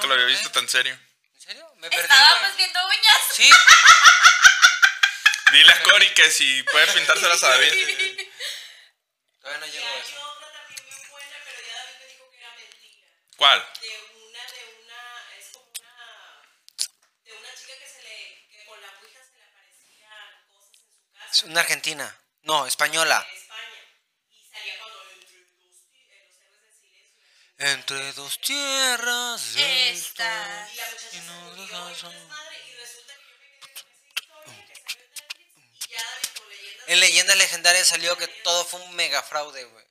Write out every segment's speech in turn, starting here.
Nunca lo había visto tan serio. ¿En serio? Me perdí. Estábamos pues, viendo uñas. Sí. Dile a Cory que si puede pintárselas a David. Todavía no llego a eso. otra también bien buena, pero ya que salió en Netflix y En leyendas legendarias salió que todo fue un mega fraude, güey.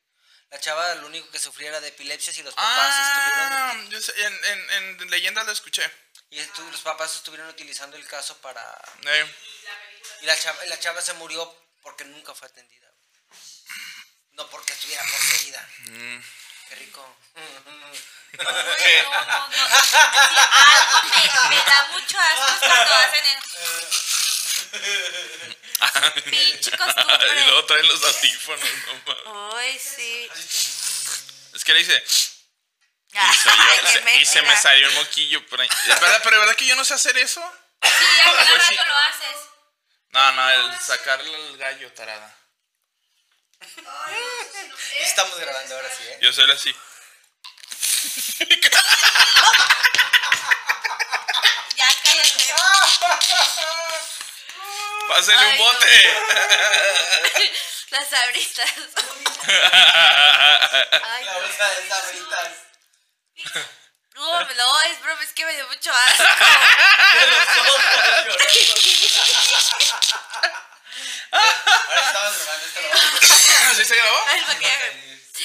La chava lo único que sufría era de epilepsia y los papás Ah, estuvieron. yo sé, en, en, en leyendas lo escuché. Y estu- los papás estuvieron utilizando el caso para. Eh, Y la chava, la chava se murió porque nunca fue atendida. No porque estuviera poseída. mm. Qué rico. No, no, no. Sí, algo me, me da mucho asco cuando hacen el pinche y costumbre. luego traen los audífonos. no mames. Uy, sí. Es que le dice. Y Ay, se, qué y se me salió el moquillo por ahí. ¿Es verdad? ¿Pero es verdad que yo no sé hacer eso? Sí, a cada Pues sí. rato lo haces. No, no, el sacarle el gallo, tarada. Estamos grabando ahora sí, ¿eh? Yo soy así. Ya cállate. Pásale un bote. Las abritas. Ay, La no. bolsa de sabritas. No, no, es broma, es que me dio mucho asco. Ahora estamos grabando esto. lo vamos a- ¿Sí se grabó?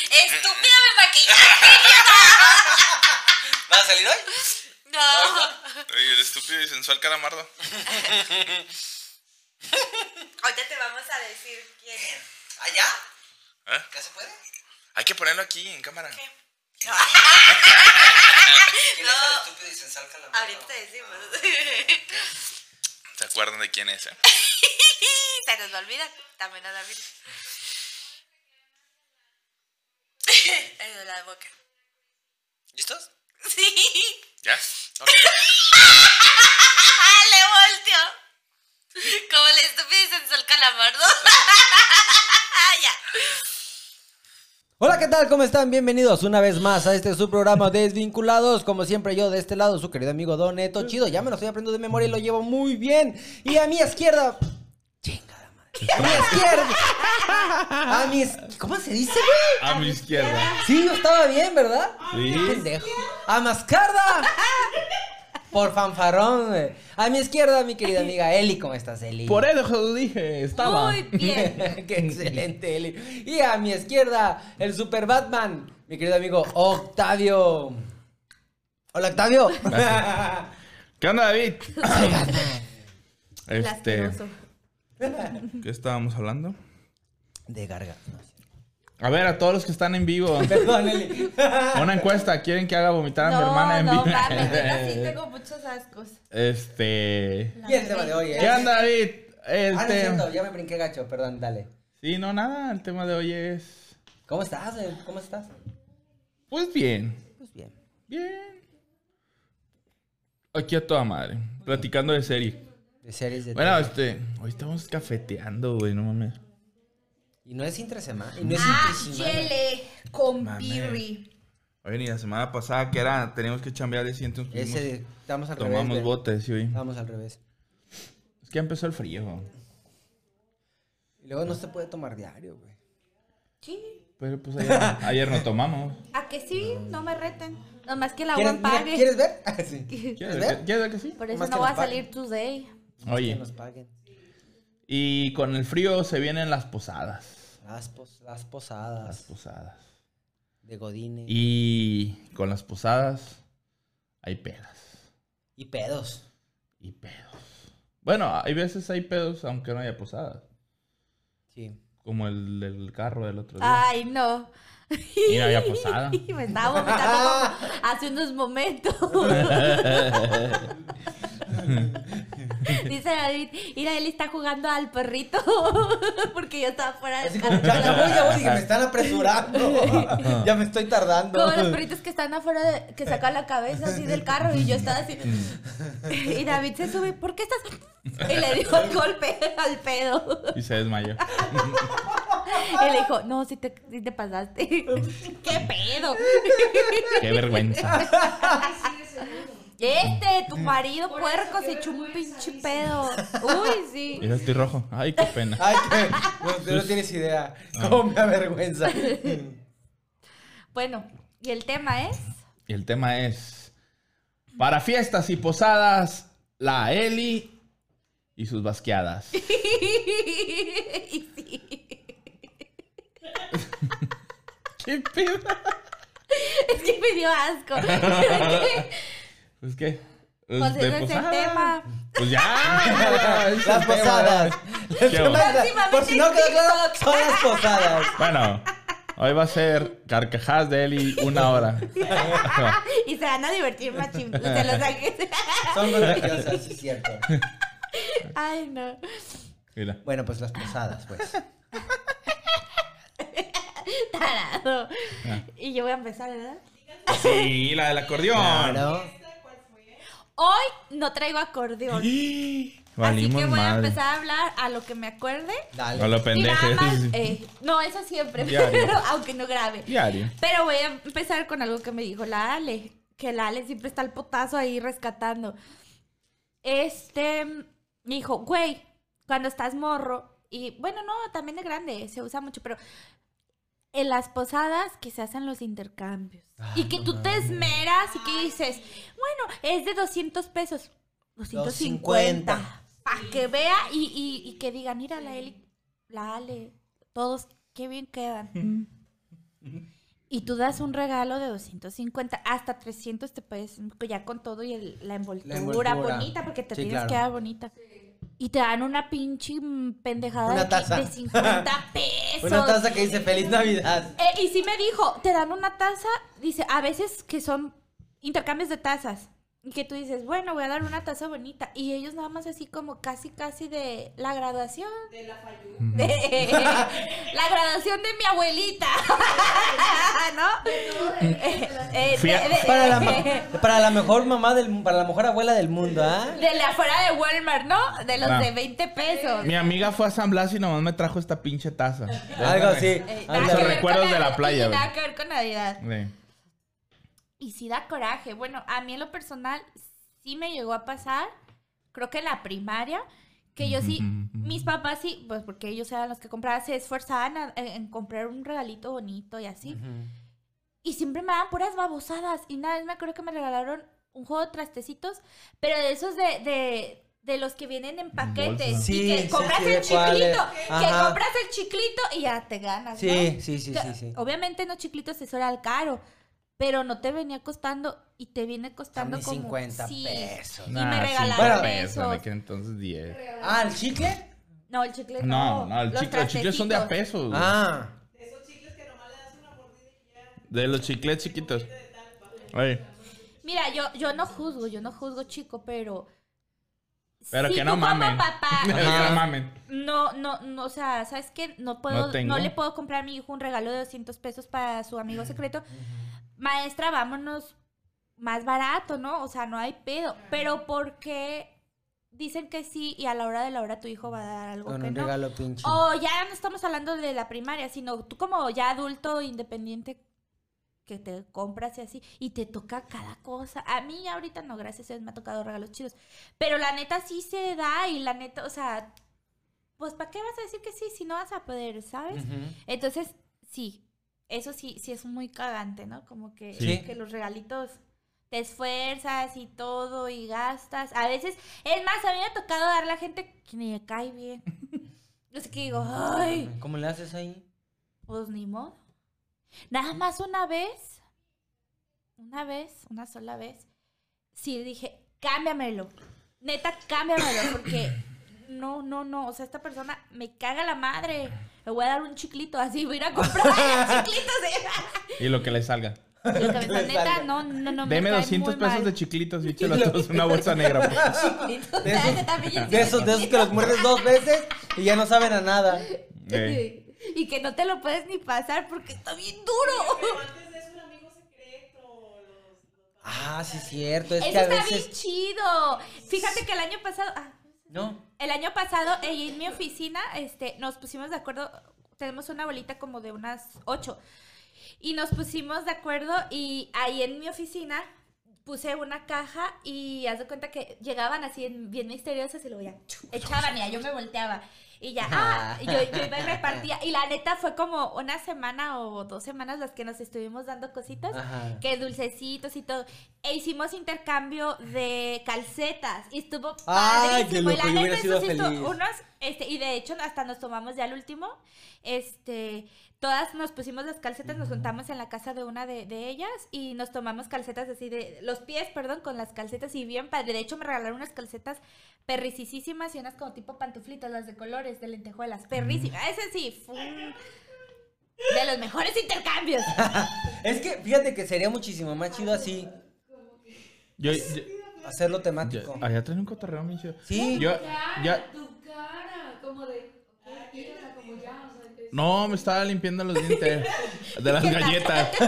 Estúpida me maquillaste. ¿Va a salir hoy? No. Oye, el estúpido y sensual caramardo. Ahorita te vamos a decir quién es. ¿Allá? ¿Eh? ¿Ya se puede? Hay que ponerlo aquí en cámara. ¿Quién es el No. estúpido y sensual calamar? Ahorita te decimos. ¿Se acuerdan de quién es, eh? Se nos va a olvidar. También a David. El de la boca. ¿Listos? Sí. ¿Ya? Ok. ¡Ah, le volteó! Como el estúpido y sensual calamardo. ya. Hola, ¿qué tal? ¿Cómo están? Bienvenidos una vez más a este su programa Desvinculados. Como siempre, yo de este lado, su querido amigo Don Neto Chido. Ya me lo estoy aprendiendo de memoria y lo llevo muy bien. Y a mi izquierda. A mi izquierda. A mi es- ¿Cómo se dice, güey? A mi izquierda. Sí, yo estaba bien, ¿verdad? Sí. Qué pendejo. A Mascarda. Por fanfarrón, güey. A mi izquierda, mi querida amiga Eli. ¿Cómo estás, Eli? Por eso lo dije, estaba. Muy bien. Qué excelente, Eli. Y a mi izquierda, el Super Batman, mi querido amigo Octavio. Hola, Octavio. ¿Qué onda, David? Batman. Este. ¿Qué estábamos hablando? De garga. A ver, a todos los que están en vivo. Perdón, Eli. Una encuesta. ¿Quieren que haga vomitar a mi No, hermana en no, vivo? neta, sí tengo muchos ascos. Este. Y el tema de hoy, ¿eh? ¿Qué onda, David? El Ah, no es te- cierto, ya me brinqué gacho, perdón, dale. Sí, no, nada. El tema de hoy es. ¿Cómo estás, güey? ¿Cómo estás? Pues bien. Pues bien. Bien. Aquí a toda madre. Platicando de serie. De series de Bueno, este. Hoy estamos cafeteando, güey, no mames. Y no es entre semana. Y no es Ah, chele con birri. Oye, ni la semana pasada que era, teníamos que chambear de cientos. Ese, estamos al revés. tomamos botes, sí, güey. Estamos al revés. Es que ya empezó el frío. Y luego no se puede tomar diario, güey. Sí. Pero pues ayer, ayer no tomamos. ¿A que sí? No me reten. Nomás que el agua ¿Quieres, mira, pague. ¿Quieres ver? Ah, sí. ¿Quieres ¿Quieres ver? ver? ¿Quieres ver que sí? Por eso Nomás no que nos a salir paguen. Que Oye, nos paguen. y con el frío se vienen las posadas. Las, pos- las posadas Las posadas. de Godine. Y con las posadas hay pedas. Y pedos. Y pedos. Bueno, hay veces hay pedos aunque no haya posadas. Sí. Como el del carro del otro día. Ay, no. Y no había posada. Me estaba vomitando como hace unos momentos. Dice David, mira, él está jugando al perrito. Porque yo estaba fuera del Así carro. como, ya, ya voy, ya voy, dije, me están apresurando. ya me estoy tardando. Como los perritos que están afuera, de- que sacan la cabeza así del carro y yo estaba así. Y David se sube, ¿por qué estás? Y le dio el golpe al pedo. Y se desmayó. Y le dijo, no, si te, sí te pasaste. ¿Qué pedo? Qué vergüenza. Este, tu marido puerco se echó un pinche pedo. Uy, sí. Mira, estoy rojo. Ay, qué pena. Ay, no, tú no tienes idea. Cómo me avergüenza. Bueno, y el tema es. Y el tema es: Para fiestas y posadas, la Eli y sus basqueadas. y sí. ¿Qué pedo? Es que me dio asco. Pues qué. Pues, de ese es el tema. Pues ya. Las posadas. Por si no quedó claro, son las posadas. Bueno, hoy va a ser carcajadas de Eli una hora. Y se van a divertir machín. Se los saqué. Son sí es cierto. Ay, no. Mira. Bueno, pues las posadas, pues. Tarado. Ah. Y yo voy a empezar, ¿verdad? Sí, la del acordeón. Claro. Hoy no traigo acordeón. Así Valimos que voy a empezar a hablar a lo que me acuerde. A Dale. lo nada pendejo. más, eh, no, eso siempre, Diario. pero aunque no grabe. Diario. Pero voy a empezar con algo que me dijo la Ale, que la Ale siempre está al potazo ahí rescatando. Este, me dijo, güey, cuando estás morro, y bueno, no, también de grande, se usa mucho, pero en las posadas que se hacen los intercambios. y que tú te esmeras y que dices, bueno, es de 200 pesos. 250. 250. Para que vea y, y- y que digan, mira, la Eli, la Ale, todos, qué bien quedan. Y tú das un regalo de 250, hasta 300 te puedes, ya con todo y el- la, envoltura envoltura. bonita, porque te Sí, tienes claro. que dar bonita. Y te dan una pinche pendejada Una de, taza. de 50 pesos. Una taza que dice Feliz Navidad. Eh, y sí me dijo, te dan una taza, dice, a veces que son intercambios de tazas. Y que tú dices, bueno, voy a dar una taza bonita. Y ellos nada más así como casi, casi de la graduación. De la Fayú. De la graduación de mi abuelita. ¿No? Eh, eh, de, de- Para la, ma- para la mejor mamá del para la mejor abuela del mundo, ¿ah? de la afuera de Walmart, ¿no? De los Ah. de 20 pesos. Mi amiga fue a San Blas y nomás me trajo esta pinche taza. Algo así. Eh, recuerdos de la playa. Nada que ver con Navidad. Sí. Y sí da coraje. Bueno, a mí en lo personal sí me llegó a pasar, creo que en la primaria, que yo sí, mis papás sí, pues porque ellos eran los que compraban, se esforzaban a- en, comprar un regalito bonito y así. Y siempre me daban puras babosadas. Y una vez me acuerdo que me regalaron un juego de trastecitos, pero de esos de... de de los que vienen en paquetes. Sí, y que compras sí, el chiclito, que compras el chiclito y ya te ganas, ¿no? Sí, sí, sí, Que, sí, sí. Obviamente no chiclitos eso era caro, pero no te venía costando y te viene costando A mí como 50 sí. pesos. Y Nah, me cinco regalaron pesos, que entonces 10. Ah, ¿el chicle? No, el chicle no. No, no, el los chicle, los chicles son de a pesos. güey. Ah. De esos chicles que nomás le das una mordida y ya. De los chicles chiquitos. Ay, Mira, yo, yo no juzgo, yo no juzgo chico, pero Pero si que no mamen. papá Que dices, no mamen. No, no, no, o sea, ¿sabes qué? No puedo, No no, le puedo comprar a mi hijo un regalo de 200 pesos para su amigo secreto. Maestra, vámonos más barato, ¿no? O sea, no hay pedo. Pero porque dicen que sí y a la hora de la hora tu hijo va a dar algo Con que un no? regalo pinche. O ya no estamos hablando de la primaria, sino tú como ya adulto independiente que te compras y así y te toca cada cosa. A mí ahorita no, gracias a Dios me ha tocado regalos chidos, pero la neta sí se da y la neta, o sea, pues ¿para qué vas a decir que sí si no vas a poder, sabes? Entonces, sí, eso sí sí es muy cagante, ¿no? Como que, Sí. que los regalitos te esfuerzas y todo y gastas. A veces, es más, a mí me ha tocado darle a gente que ni me cae bien. Yo sé que digo, ay, ¿Cómo le haces ahí? pues ni modo. Nada más una vez, una vez, una sola vez, sí dije, cámbiamelo. Neta, cámbiamelo, porque no, no, no. O sea, esta persona me caga la madre. Le voy a dar un chiclito así, voy a ir a comprar chiclitos. Y lo que le salga. El cabezón, neta, no, no, no. me Deme cae 200 muy pesos mal. de chiquilitos y échelos todos en una bolsa negra. pues. De esos, de esos, de esos que los muerdes dos veces y ya no saben a nada. Eh, Y que no te lo puedes ni pasar porque está bien Pero duro. antes de eso, un amigo secreto. Los, los Ah, sí, cierto. Es Eso que a está bien veces. chido. Fíjate que el año pasado. ah, No. El año pasado, en mi oficina, este, nos pusimos de acuerdo. Tenemos una bolita como de unas ocho. Y nos pusimos de acuerdo y ahí en mi oficina puse una caja y haz de cuenta que llegaban así en- bien misteriosas y luego ya echaban y yo me volteaba. Y ya, ah, yo, yo iba y repartía. Y la neta fue como una semana o dos semanas las que nos estuvimos dando cositas Ajá. que dulcecitos y todo. E hicimos intercambio de calcetas y estuvo Ay, padrísimo. y la neta, eso sí unos, este, y de hecho hasta nos tomamos ya el último. Este, todas nos pusimos las calcetas, nos juntamos en la casa de una de, de ellas y nos tomamos calcetas así de, los pies, perdón, con las calcetas y bien padre. De hecho me regalaron unas calcetas perricisísimas y unas como tipo pantuflitas, las de colores, de lentejuelas, perrísimas. Ese sí, fue un- de los mejores intercambios. Es que fíjate que sería muchísimo más chido así yo, yo- hacerlo yo- temático. allá traen un cotorreo chido. Sí. Yo, ya, Tu cara, como de. como ya, o sea, es- no, me estaba limpiando los dientes de las galletas.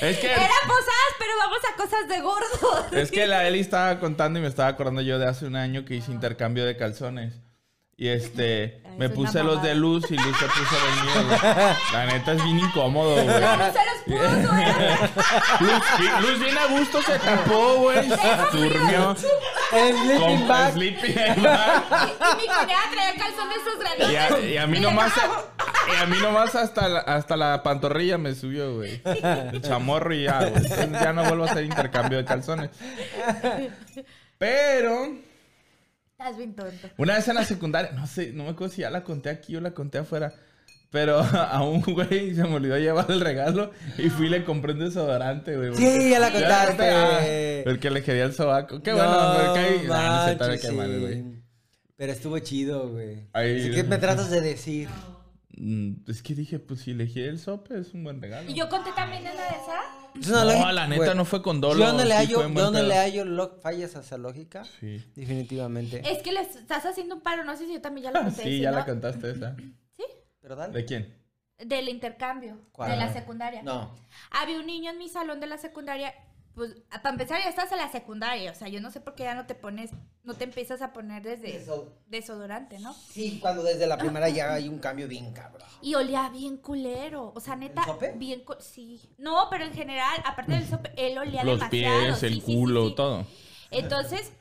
es que, Eran posadas, pero vamos a cosas de gordos. es que la Eli estaba contando y me estaba acordando yo de hace un año que hice intercambio de calzones. Y este, me puse los de. Luz y Luz se puso los míos. güey. La neta es bien incómodo, güey. No se los puso. Luz, vi- Luz bien a gusto se tapó, güey. Durmió. El sleeping Con bag. sleeping bag. Y mi cuñada traía calzones esos grandes. Y a, y a mí nomás, y a mí nomás hasta la, hasta la pantorrilla me subió, güey. El chamorro y ya, güey. Entonces ya no vuelvo a hacer intercambio de calzones. Pero, Estás bien tonto. una vez en la secundaria, no sé, no me acuerdo si ya la conté aquí o la conté afuera. Pero a un güey se me olvidó llevar el regalo y fui y le compré un desodorante, güey. Sí, ya la contaste. ah, El que le quería el sobaco. Qué bueno, No me no sé, todavía manches, qué mal, sí. güey. Pero estuvo chido, güey. Que me tratas de decir? Mm, Es que dije, pues si elegí el sope es un buen regalo. ¿Y yo conté también en la de esa? Es una No, lógica, la neta güey. no fue con dolo. Yo no le sí hallo, buen yo no le hallo lo- fallas a esa lógica. Sí. Definitivamente. Es que les estás haciendo un paro, no sé si yo también ya lo conté. Sí, si ya no, la contaste esa. Pero dale. ¿De quién? Del intercambio, ¿Cuál? de la secundaria. No. Había un niño en mi salón de la secundaria, pues, para empezar ya estás en la secundaria, o sea, yo no sé por qué ya no te pones, no te empiezas a poner desde Deso- desodorante, ¿no? Sí, cuando desde la primera ya hay un cambio bien cabrón. Y olía bien culero, o sea, neta, sope? bien, cu- sí. No, pero en general, aparte del sope, él olía Los demasiado. pies, sí, el sí, sí, culo, sí. todo. Entonces,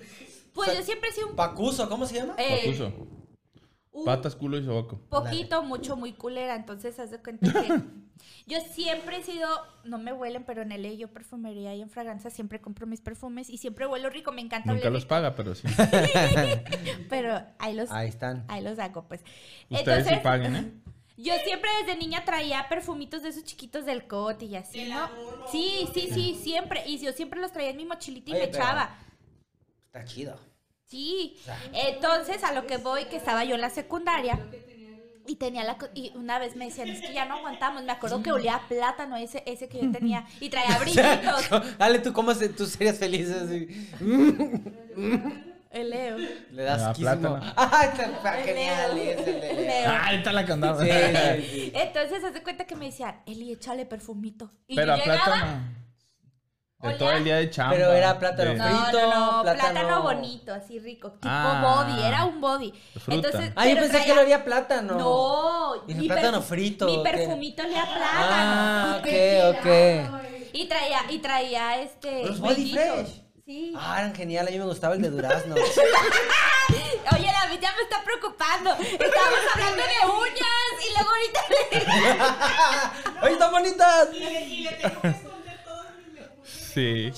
pues O sea, yo siempre he sido un, Pacuso, ¿cómo se llama? eh, Pacuso. Un Patas, culo y sobaco. poquito, mucho, muy culera, entonces haz de cuenta que yo siempre he sido, no me huelen, pero en el yo perfumería y en fragancia siempre compro mis perfumes y siempre huelo rico, me encanta Nunca los rico, paga, pero sí. pero ahí los, Ahí están. ahí los hago, pues. Ustedes sí paguen, ¿eh? Yo siempre desde niña traía perfumitos de esos chiquitos del cote y así, ¿no? Sí, sí, sí, siempre. Y yo siempre los traía en mi mochilita y Oye, me echaba. Está chido. Sí. Entonces, a lo que voy, que estaba yo en la secundaria. Y tenía la co- y una vez me decían, es que ya no aguantamos. Me acuerdo que olía a plátano ese, ese que yo tenía. Y traía brillitos. Dale, tú cómo se, tú serías feliz así. El Leo. Le das Ah, quísimo. plátano. Ay, está El genial. Leo. es el. Ah, ahorita la cantaba. Sí, sí, sí. Entonces, haz de cuenta que me decían, Eli, échale perfumito. Y Pero yo a llegaba, plátano. De todo el día de chamba. Pero era plátano de- No, frito, no, no, plátano... plátano- bonito, así rico, tipo Ah. body, era un body. Fruta. Entonces, Ah, yo pensé que lo haría plátano. No, ¿Y mi plátano frito, Mi perfumito a Ah, plátano. ok, ok. Y traía, y traía este. Los Body. Fresh. Sí. Ah, eran genial. A mí me gustaba el de durazno. Oye, la ya me está preocupando. Estábamos hablando de uñas y luego ahorita. ¡Ay, están bonitas! Y le, y le tengo que esconder todos mis perfumes. Sí.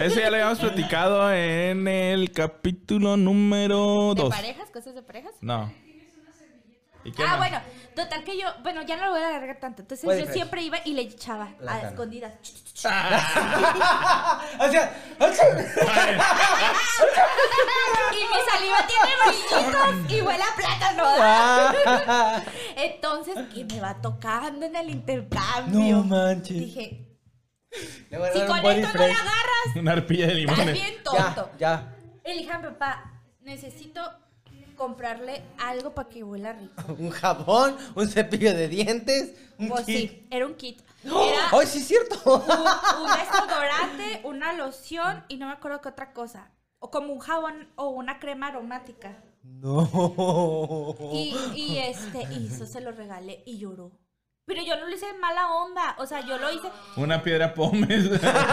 Eso ya lo habíamos platicado en el capítulo número ¿De 2. parejas? ¿Cosas de parejas? No. ¿Y qué Ah, más? bueno, total que yo, bueno, ya no lo voy a alargar tanto. Entonces yo siempre iba y le echaba a Plátano. escondidas. O sea, Y mi saliva tiene brillitos y huele a plátano. ah, Entonces entonces que me va tocando en el intercambio. No manches. Dije, Le voy a si dar con body esto no la agarras, Una arpilla de estás limones. bien tonto. Ya, Y le dije a mi papá, necesito comprarle algo para que huela rico. ya. Un jabón, un cepillo de dientes, un Pues kit. sí, era un kit. ¡Oh! ¡Ay, sí es cierto! un, un desodorante, una loción y no me acuerdo qué otra cosa. O como un jabón o una crema aromática. no. Y, y este, y eso se lo regalé y lloró. Pero yo no lo hice de mala onda. O sea, yo lo hice. Una piedra pómez.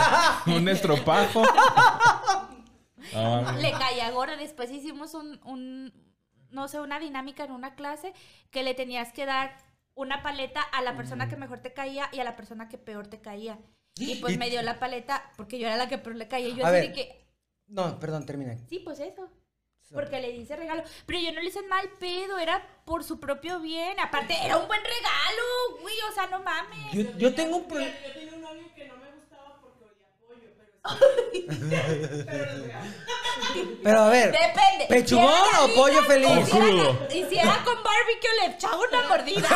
un estropajo. Mames. Le caía gorda. Después hicimos un, un, no sé, una dinámica en una clase que le tenías que dar una paleta a la persona que mejor te caía y a la persona que peor te caía. Y pues Y- me dio la paleta porque yo era la que peor le caía. Y yo A así ver. de que, No, perdón, termina. sí, pues eso. Porque le dice regalo. Pero yo no le hice mal pedo, era por su propio bien. Aparte, era un buen regalo, güey. O sea, no mames. Yo, yo tengo un problema. Yo tenía un novio que no me gustaba porque olía a pollo, pero pero a ver. Depende. ¿Pechugón Si o pollo feliz? y si era- con barbecue, le echaba una mordida.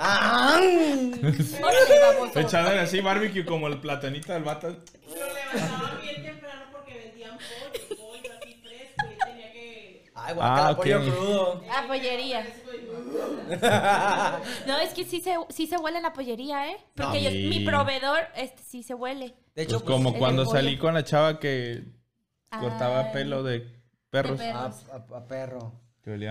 Ah, Órale. Echador así, barbecue como el platanito del vato. Lo levantaban Ay, guacala, Ah, ok. pollo crudo. La pollería. No, es que sí se, sí se huele en la pollería, ¿eh? Porque yo- mi proveedor este, sí se huele. De hecho, Pues como el cuando pollo. salí con la chava que cortaba pelo de perros. De perros. a, a- a perro.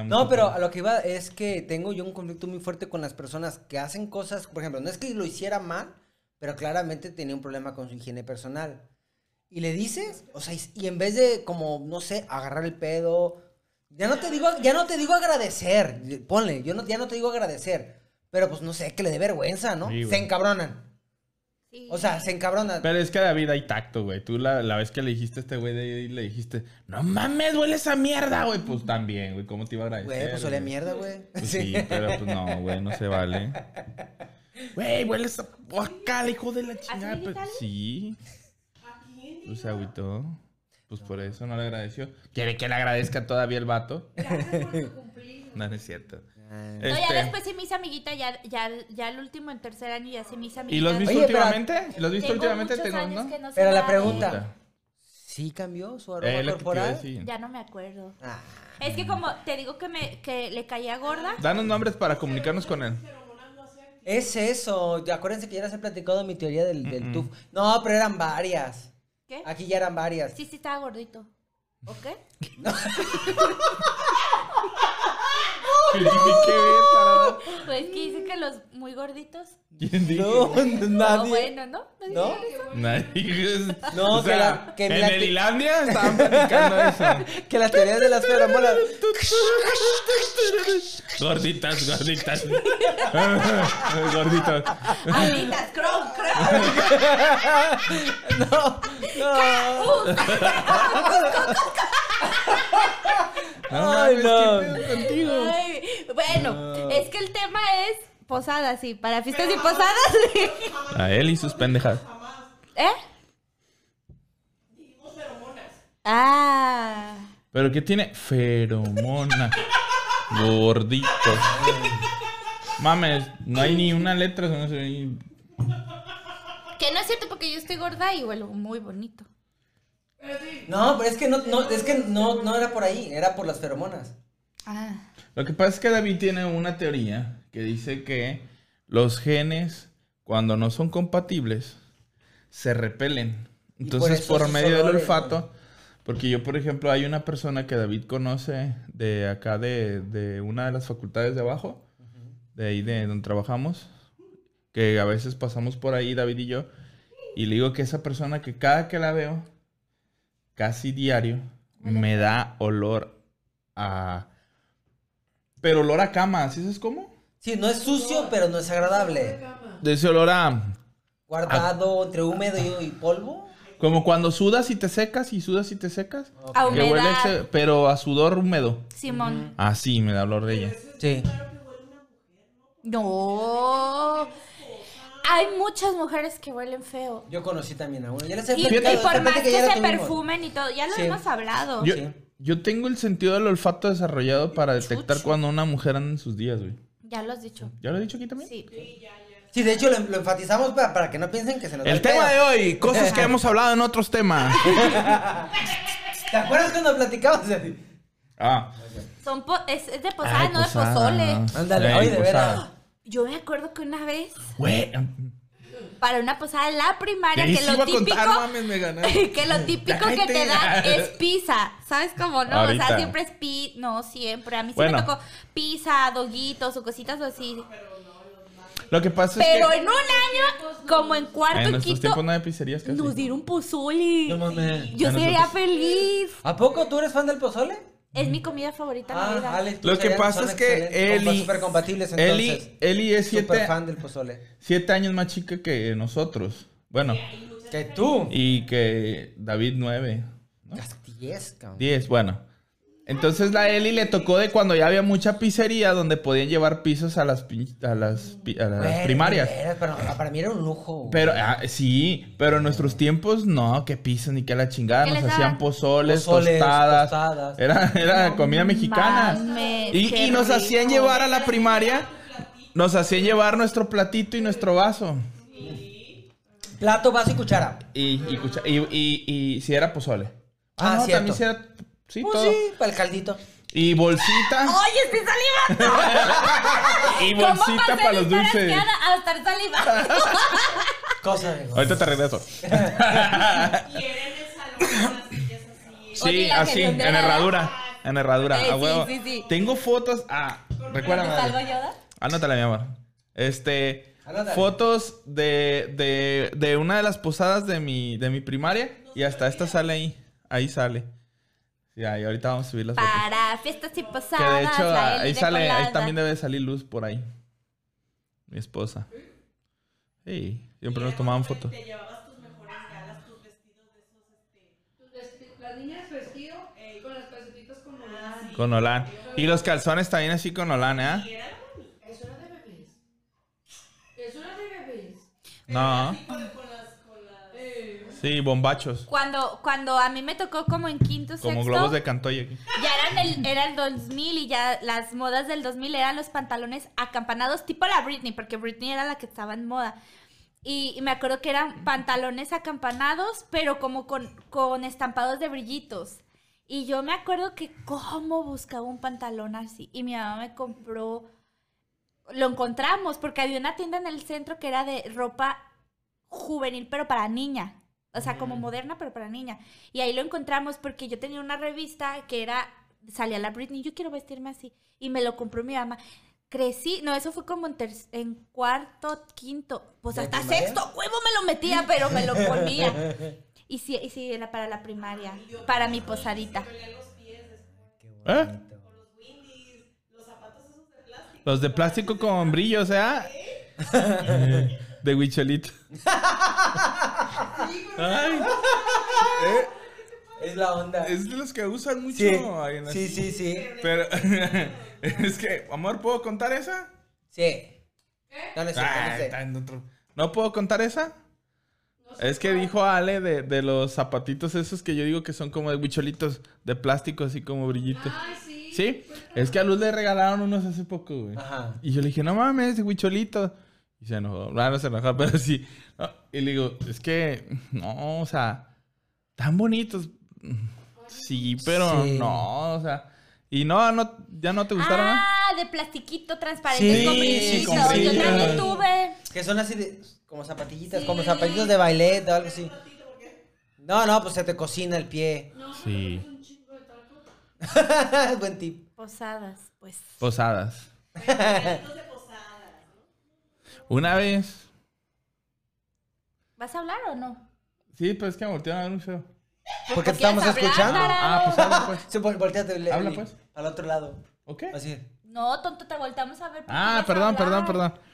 No, pero a lo que iba es que tengo yo un conflicto muy fuerte con las personas que hacen cosas, por ejemplo, no es que lo hiciera mal, pero claramente tenía un problema con su higiene personal. Y le dices, o sea, y, y en vez de como, no sé, agarrar el pedo, ya no te digo, ya no te digo agradecer, ponle, yo no, ya no te digo agradecer, pero pues no sé, que le dé vergüenza, ¿no? Sí, se encabronan. Sí. O sea, se encabronan. Pero es que David hay tacto, güey. Tú la, la vez que le dijiste a este güey de ahí, le dijiste, no mames, huele esa mierda, güey. Pues también, güey. ¿Cómo te iba a agradecer? Güey, pues olía güey? mierda, güey. Pues sí, pero pues no, güey, no se vale. Güey, huele esa guacala, hijo de la chingada. algo? sí. Pues se agüitó. Pues por eso no le agradeció. ¿Quiere que le agradezca todavía el vato? No, no es cierto. Ah. No, ya Este, después sí me hice amiguita, ya, ya, ya el último en tercer año ya se me hice amiguita. ¿Y lo has visto Oye, pero- últimamente? ¿Lo has visto Tengo últimamente? muchos Tengo, años ¿no? que no se Pero la pregunta. ¿sí cambió su aroma Eh, corporal? Ya no me acuerdo. Ah. Es que como te digo que, me, que le caía gorda. Danos nombres para comunicarnos con él. Es eso. Acuérdense que ya les he platicado mi teoría del, del tuf. No, pero eran varias. ¿Qué? Aquí ya eran varias. Sí, sí, estaba gordito. ¿Ok? ¿Qué ver, tarada? Pues que dice que los muy gorditos. ¿Quién dijo? No, No, nadie. bueno, ¿no? ¿No? ¿No? eso? Nadie. No, o que sea, la- que en la- el Islandia estaban platicando eso. Que las teorías de las feromonas. Gorditas, gorditas. gorditas. Alitas, cron, cron. No, no. No, Ay, mames, no. ¿qué pedo contigo? Ay, bueno, es que el tema es posadas, sí. Para fiestas y posadas, sí. A él y sus pendejas. ¿Eh? Ah. ¿Pero qué tiene? Feromona. Gordito. Mames, no hay ni una letra. No sé, Que no es cierto porque yo estoy gorda y huelo muy bonito. No, pero es que no, no, es que no, no era por ahí, era por las feromonas. Ah. Lo que pasa es que David tiene una teoría que dice que los genes, cuando no son compatibles, se repelen. Entonces, por medio del olfato, porque yo, por ejemplo, hay una persona que David conoce de acá, de, de una de las facultades de abajo, de ahí de donde trabajamos, que a veces pasamos por ahí, David y yo, y le digo que esa persona que cada que la veo, casi diario, me da olor a... Pero olor a cama, ¿sí sabes cómo? Sí, no es sucio, pero no es agradable. De ese olor a... Guardado entre húmedo y, y polvo. Como cuando sudas y te secas y sudas y te secas. A Que huele ese- pero a sudor húmedo. Simón. Así me da olor de ella. Sí. No. Hay muchas mujeres que huelen feo. Yo conocí también a uno. Ya les he Y, y por más que ya la se perfumen y todo, ya lo Sí. hemos hablado. Yo, Sí. yo tengo el sentido del olfato desarrollado para detectar Chucho. cuando una mujer anda en sus días, güey. Ya lo has dicho. ¿Ya lo he dicho aquí también? Sí. Sí, de hecho lo, lo enfatizamos para, para que no piensen que se nos El tema pedo. de hoy, cosas que hemos hablado en otros temas. ¿Te acuerdas cuando platicamos de ti? Ah. Son po- es, es de posada, Ay, no de posada. pozole. Ándale, oye, de veras. Yo me acuerdo que una vez, Güey. para una posada en la primaria, que lo contar, típico, mames, me ganaste. que lo típico que te dan es pizza. ¿Sabes cómo no? O sea, siempre es pi... No, siempre. A mí sí Bueno. me tocó pizza, doguitos o cositas así. Lo que pasa Pero es que en un año, como en cuarto en quinto, tiempos no hay pizzerías casi. nos dieron pozole. No mames. Yo sería nosotros- feliz. ¿A poco tú eres fan del pozole? Es mi comida favorita en la Ah, vida. Alex, Lo que pasa es que Eli, súper compatibles entonces. Eli, Eli es siete, fan del pozole. siete años más chica que nosotros. Bueno, Que tú. y que David nueve. ¿no? Diez, cabrón. Diez, bueno. Entonces la Eli le tocó de cuando ya había mucha pizzería donde podían llevar pisos a las, a las, a las Güey, primarias. pero para mí era un lujo. Pero, ah, sí, pero en nuestros tiempos, no, que piso ni que la chingada. ¿Qué Nos hacían pozoles, Pozoles, tostadas. tostadas. Era, era comida mexicana. y, y nos hacían rico. llevar a la primaria, nos hacían llevar nuestro platito y nuestro vaso. Plato, vaso y cuchara. Y, y, cucha- y, y, y si era pozole. Ah, no, cierto. también si era, sí, Pues todo. sí, para el caldito. Y bolsita. ¡Oye, estoy salivando! Y ¿Cómo bolsita para de los dulces. a estar salivando? Cosa de Ahorita te regreso. Y en el salón así. Oye, Sí, así, en herradura. En herradura, Eh, a sí, huevo. sí, sí. Tengo fotos. Ah, recuérdame. ¿Salgo Yoda? Anótala, mi amor. Este. Fotos de, de, de una de las posadas de mi, de mi primaria. Y hasta esta sale ahí. Ahí sale. Sí, ahí ahorita vamos a subir las fotos. Para fiestas y Que posadas. de hecho, ahí sale, ahí también debe salir luz por ahí. Mi esposa. Sí, siempre nos tomaban fotos. Te llevabas tus mejores galas, tus vestidos de esos, este. Tus vesti- Las niñas vestido con las calcetitas con olán. Con Olan. Y los calzones también así con Olan, ¿eh? Eso era de bebés. Eso era de bebés. No. Con las, con las. Eh, Sí, bombachos. Cuando, cuando a mí me tocó como en quinto, Como sexto, globos de cantoya aquí. ya eran el, era el 2000 y ya las modas del 2000 eran los pantalones acampanados, tipo la Britney, porque Britney era la que estaba en moda. Y, y me acuerdo que eran pantalones acampanados, pero como con, con estampados de brillitos. Y yo me acuerdo que cómo buscaba un pantalón así. Y mi mamá me compró, lo encontramos, porque había una tienda en el centro que era de ropa juvenil, pero para niña. O sea, como moderna, pero para niña. Y ahí lo encontramos porque yo tenía una revista que era, salía la Britney, yo quiero vestirme así. Y me lo compró mi mamá. Crecí, no, eso fue como en, ter- en cuarto, quinto, pues ¿De hasta primaria? sexto, huevo me lo metía, pero me lo ponía. Y sí, y sí, era para la primaria, para mi posadita. ¿Eh? Los de plástico con brillo, o sea. De huicholito. Ay, Es la onda. es de los que usan mucho. Sí, ahí en la- sí, sí, sí. Pero es que, amor, ¿puedo contar esa? Sí. No, no es cierto, no Ah, sé. está en otro- ¿No puedo contar esa? Es que dijo Ale de, de los zapatitos esos que yo digo que son como de huicholitos de plástico, así como brillitos. Ay, sí. Sí, es que a Luz le regalaron unos hace poco, güey. Ajá. Y yo le dije, no mames, de huicholito. Y se enojó. No, no se enojó, pero sí. No, Y le digo, es que, no, o sea, tan bonitos. Sí, pero Sí. no, o sea. Y no, no, ya no te gustaron, ¿no? Ah, de plastiquito transparente Sí, con sí, Yo también tuve. Que son así de. Como zapatillitas, como zapatitos de ballet o algo así. No, no, pues se te cocina el pie. Sí. Buen tip. Posadas, pues. Posadas. Una vez. ¿Vas a hablar o no? Sí, pues es que me voltearon a ver un feo. Porque te estamos hablar, escuchando. tarado? Ah, pues habla, pues. Sí, vol- volteate. le- Habla, pues. Al otro lado. ¿Ok? Así. No, tonto, te volteamos a ver. porque Ah, perdón, perdón, hablar. perdón.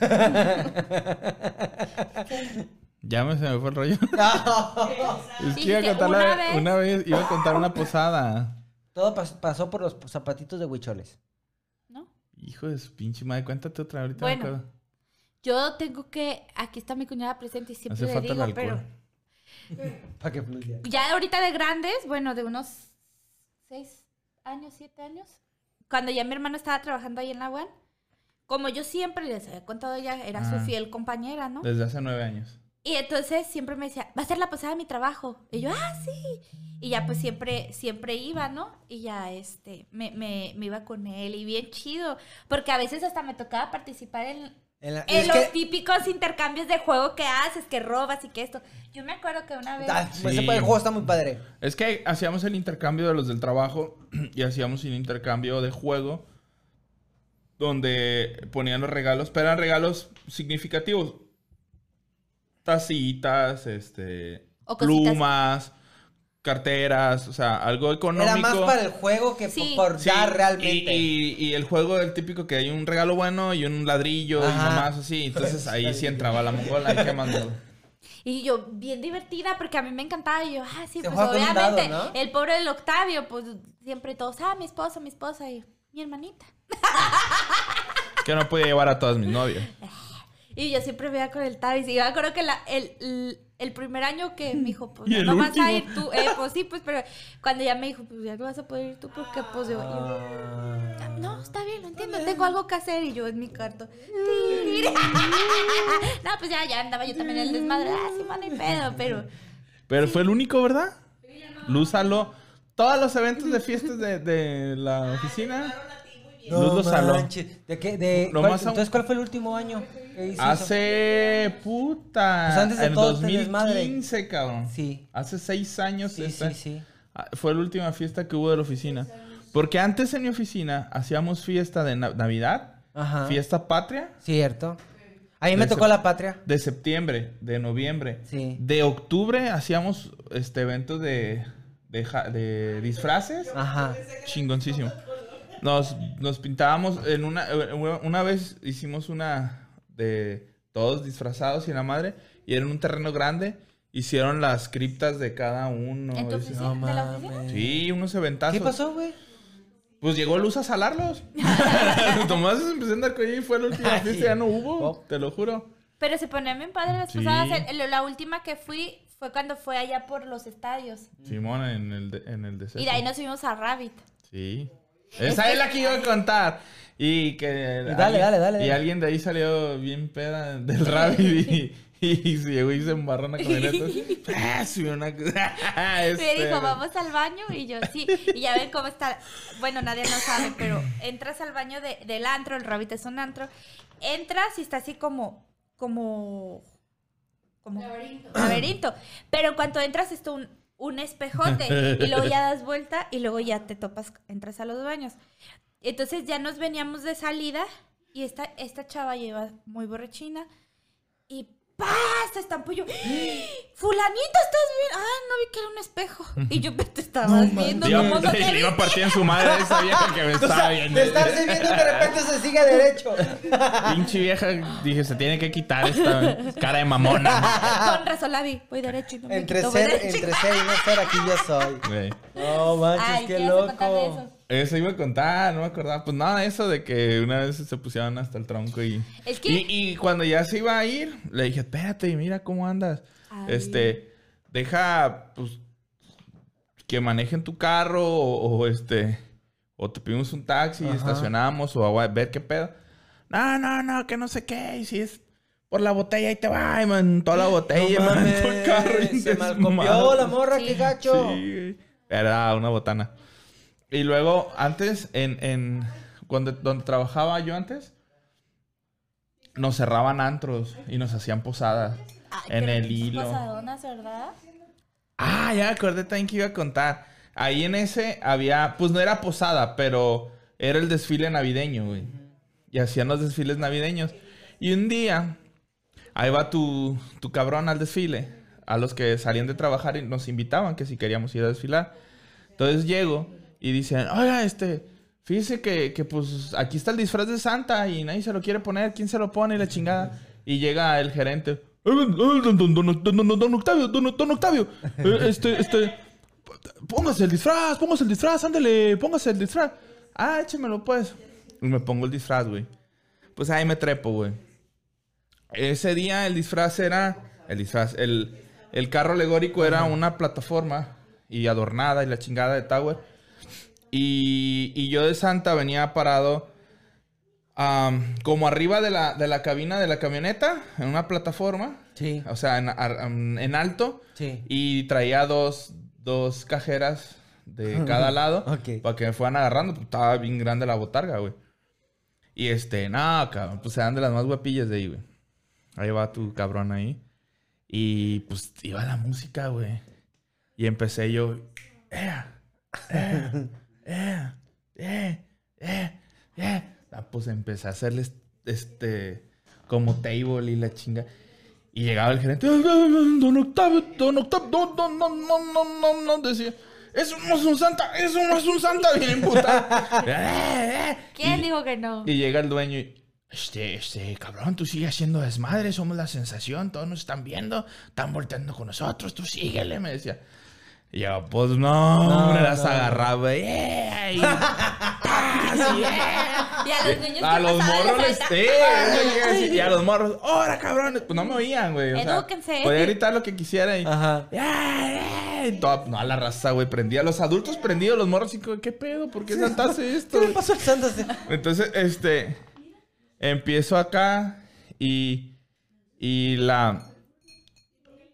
ya me se me fue el rollo. es que iba a Dijiste, contar la- una vez. una vez, iba a contar una posada. Todo pas- pasó por los zapatitos de huicholes. Hijo de su pinche madre, cuéntate otra ahorita. me Bueno. Yo tengo que. Aquí está mi cuñada presente y siempre Hace le falta el digo, pero. alcohol. Para que fluya. Ya ahorita de grandes, bueno, de unos seis años, siete años, cuando ya mi hermano estaba trabajando ahí en la UAN, como yo siempre les había contado ya, era su Ah. fiel compañera, ¿no? Desde hace nueve años. Y entonces siempre me decía, va a ser la posada de mi trabajo. Y yo, ah, sí. Y ya pues siempre, siempre iba, ¿no? Y ya este, me, me, me iba con él y bien chido. Porque a veces hasta me tocaba participar en, En la- en es los que- típicos intercambios de juego que haces, que robas y que esto. Yo me acuerdo que una vez... Ah, Sí. Ese juego está muy padre. Es que hacíamos el intercambio de los del trabajo y hacíamos un intercambio de juego donde ponían los regalos, pero eran regalos significativos. Tacitas, este, O plumas, carteras, o sea, algo económico. Era más para el juego que Sí. por Sí, dar realmente. Y, y- y el juego el típico que hay un regalo bueno y un ladrillo Ajá. y más así. Entonces ahí sí entraba la mongola y no. Y yo, bien divertida, porque a mí me encantaba. Y yo, ah, sí, Se pues obviamente. dado, ¿no? El pobre del Octavio, pues siempre todos, ah, mi esposa, mi esposa y mi hermanita. Que no podía llevar a todas mis novias. Y yo siempre veía con el Tavis. Y yo me acuerdo que la- el, el, el primer año que me dijo, pues ya no vas a ir tú. Eh, pues sí, pues, pero cuando ya me dijo, pues ya no vas a poder ir tú porque pues yo. yo, Ah. no, está bien, lo entiendo, tengo algo que hacer. Y yo en mi cuarto. "Tir". no, pues ya, ya andaba yo también en el desmadre. Ah, sí, mano y pedo, pero. Pero fue el único, ¿verdad? Luz saló todos los eventos de fiestas de, de la oficina. Luz lo saló. ¿De qué? De, Lo cuál- entonces, ¿cuál fue el último año? Hace puta. Pues antes de en todo este desmadre. 2015, cabrón. Sí. Hace seis años. Sí, esta- sí, sí. Ah, Fue la última fiesta que hubo de la oficina. Porque antes en mi oficina hacíamos fiesta de na- Navidad, Ajá. fiesta patria, Cierto. A mí me tocó la patria. de septiembre, de noviembre. Sí. De octubre hacíamos este eventos de, de, de disfraces. Ajá. Chingoncísimo. Nos, nos pintábamos en una, una vez hicimos una de todos disfrazados y la madre y era en un terreno grande hicieron las criptas de cada uno. ¿En tu oficina? Sí, unos eventazos. ¿Qué pasó, güey? Pues llegó Luz a salarlos. Tomás empecé a andar con ella y fue la última fiesta, ya no hubo, te lo juro. Pero se ponían bien padres las Sí. La última que fui fue cuando fue allá por los estadios. Simón en el de, en el de Y de ahí nos subimos a Rabbit. Sí. Esa es la que iba a contar. Y que. Y dale, dale, dale, Y alguien de ahí salió bien peda del rabbit y, y, se llegó y se embarró una camioneta. Ah, subió una. Me Este, dijo, vamos al baño. Y yo, sí. Y ya ven cómo está. Bueno, nadie no sabe, pero entras al baño de- del antro. El Rabbit es un antro. Entras y está así como. Como. Como. Laberinto. Pero en cuanto entras, está un, un espejote. Y luego ya das vuelta y luego ya te topas. Entras a los baños. Entonces ya nos veníamos de salida. Y esta, esta chava lleva muy borrachina. Y ¡pah! Se estampó yo. Fulanito, ¿estás bien? Ah, no vi que era un espejo. Y yo, te estabas viendo Iba, como no te le iba a partir en su madre esa vieja que me estaba viendo. De estarse viendo de repente se sigue derecho. Pinche vieja, dije, se tiene que quitar esta cara de mamona. Con razón la vi. Voy derecho y no me Entre quito, voy ser, derecho. entre ser y no ser, aquí yo soy. No manches, Ay, qué ¿qué ibas a contar de loco. Eso? Iba a contar, no me acordaba. Pues nada, eso de que una vez se pusieron hasta el tronco y... Es que- Y, y cuando ya se iba a ir, le dije, espérate, mira cómo andas. Ay. Este, deja, pues, que manejen tu carro o, o, este... O te pedimos un taxi y estacionamos o a ver qué pedo. No, no, no, que no sé qué. Y si es por la botella ahí te va, y man, toda la botella, No man, todo el carro. se desmado. malcopió la morra, Sí. qué gacho. Sí. Era una botana. Y luego, antes, en, en cuando, donde trabajaba yo antes, nos cerraban antros y nos hacían posadas Ay, en el hilo. posadonas, ¿verdad? Ah, ya me acordé también que iba a contar. Ahí en ese había, pues no era posada, pero era el desfile navideño, güey. Y hacían los desfiles navideños. Y un día, ahí va tu, tu cabrón al desfile, a los que salían de trabajar y nos invitaban que si queríamos ir a desfilar. Entonces llego y dicen, oiga, este, fíjese que, que pues aquí está el disfraz de Santa y nadie se lo quiere poner, ¿quién se lo pone? Y la chingada. Y llega el gerente. "Eh, Don, don- don- don- don- Octavio, don, don Octavio, eh, este, este, póngase el disfraz, póngase el disfraz, ándale, póngase el disfraz. Ah, échemelo pues. Y me pongo el disfraz, güey. Pues ahí me trepo, güey. Ese día el disfraz era, el disfraz, el, el carro alegórico era una plataforma y adornada y la chingada de Tower. Y, y yo de Santa venía parado como arriba de la, de la cabina de la camioneta, en una plataforma. Sí. O sea, en, alto. Sí. Y traía dos, dos cajeras de cada lado. Ok. Para que me fueran agarrando. Pues estaba bien grande la botarga, güey. Y este, no, cabrón. Pues eran de las más guapillas de ahí, güey. Ahí va tu cabrón ahí. Y pues iba la música, güey. Y empecé yo. Eh, eh, eh, eh, eh, eh. Ah, pues empecé a hacerles este. Como table y la chinga. Y llegaba el gerente. Don Octavio, don Octavio, no, no, no, no, no, no, no, decía. Eso no es un santa, eso no es un santa, bien puta. Eh, eh. ¿Quién Y- dijo que no? y llega el dueño y. Este, este, cabrón, tú sigues haciendo desmadre, somos la sensación, todos nos están viendo, están volteando con nosotros, tú síguele, me decía. Y yo, pues no, No, hombre, las no. agarraba, ¡eh! Y, ¡paz! y. Y a los niños A los morros, les sí, y a los morros, ¡hora, cabrones! Pues no me oían, güey. o sea, Edúquense. podía gritar lo que quisiera y. Ajá. ¡eh! y toda- no, a la raza, güey, prendía. Los adultos prendidos, los morros, y ¿qué pedo? ¿Por qué Santa hace esto? ¿Qué le pasó al Santa? Entonces, este. Empiezo acá y. Y la.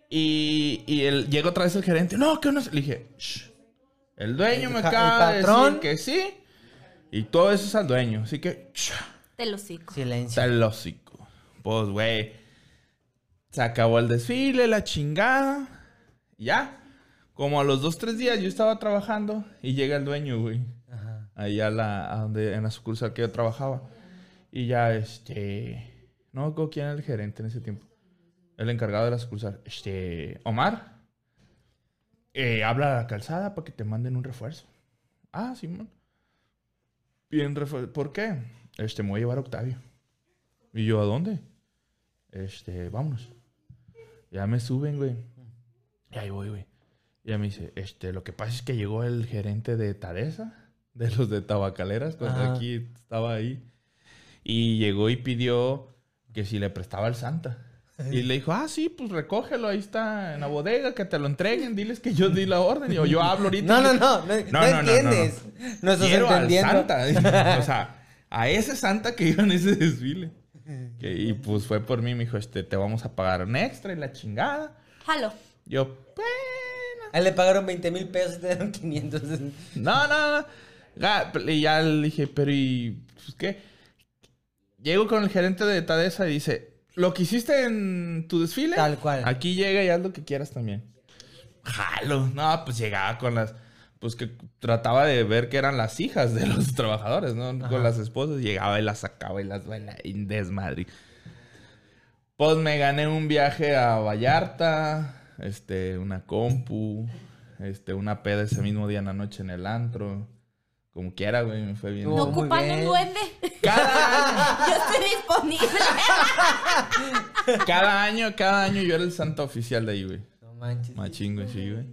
Y. Y el, llega otra vez el gerente. No, que no sé. Le dije, "Shh, El dueño El me acaba de decir que sí. Y todo eso es al dueño. Así que. "Shh, Del hocico. Silencio. Está el hocico. Pues, güey. Se acabó el desfile, la chingada. Ya. Como a los dos, tres días yo estaba trabajando y llega el dueño, güey. Ajá. Ahí a la, a donde, en la sucursal que yo trabajaba. Y ya, este... No me acuerdo quién era el gerente en ese tiempo. El encargado de la sucursal. Este... Omar. eh, habla a la calzada para que te manden un refuerzo. Ah, Simón. Bien refuerzo. ¿Por qué? Este, me voy a llevar a Octavio. ¿Y yo a dónde? Este, vámonos. Ya me suben, güey. Y ahí voy, güey. Y ella me dice, este, lo que pasa es que llegó el gerente de Tadesa, de los de Tabacaleras, cuando Ajá. aquí estaba ahí. Y llegó y pidió que si le prestaba el Santa. Y le dijo, ah, sí, pues recógelo, ahí está en la bodega, que te lo entreguen, diles que yo di la orden. Y yo, yo hablo ahorita. No, no, no, no, no, No, no, no, no, entiendes. No, estás entendiendo. Santa. o sea, a ese Santa que iba en ese desfile. Que- y pues fue por mí, me dijo, este, te vamos a pagar un extra y la chingada. Jalo. Yo, bueno. A él le pagaron 20 mil pesos y te dieron 500. No, no, no. Y ya le dije, pero ¿y pues qué? Llego con el gerente de Tadesa y dice, ¿lo que hiciste en tu desfile? Tal cual. Aquí llega y haz lo que quieras también. Jalo. No, pues llegaba con las... Pues que trataba de ver que eran las hijas de los trabajadores, ¿no? Ajá. Con las esposas. Llegaba y las sacaba y las bailaba en desmadre. Pues me gané un viaje a Vallarta, este, una compu, este, una peda ese mismo día en la noche en el antro. Como quiera, güey, me fue bien. ¿No ocupan un duende? Cada año, Yo estoy disponible. cada año, cada año yo era el santo oficial de ahí, güey. No manches. Machín, güey, sí, güey.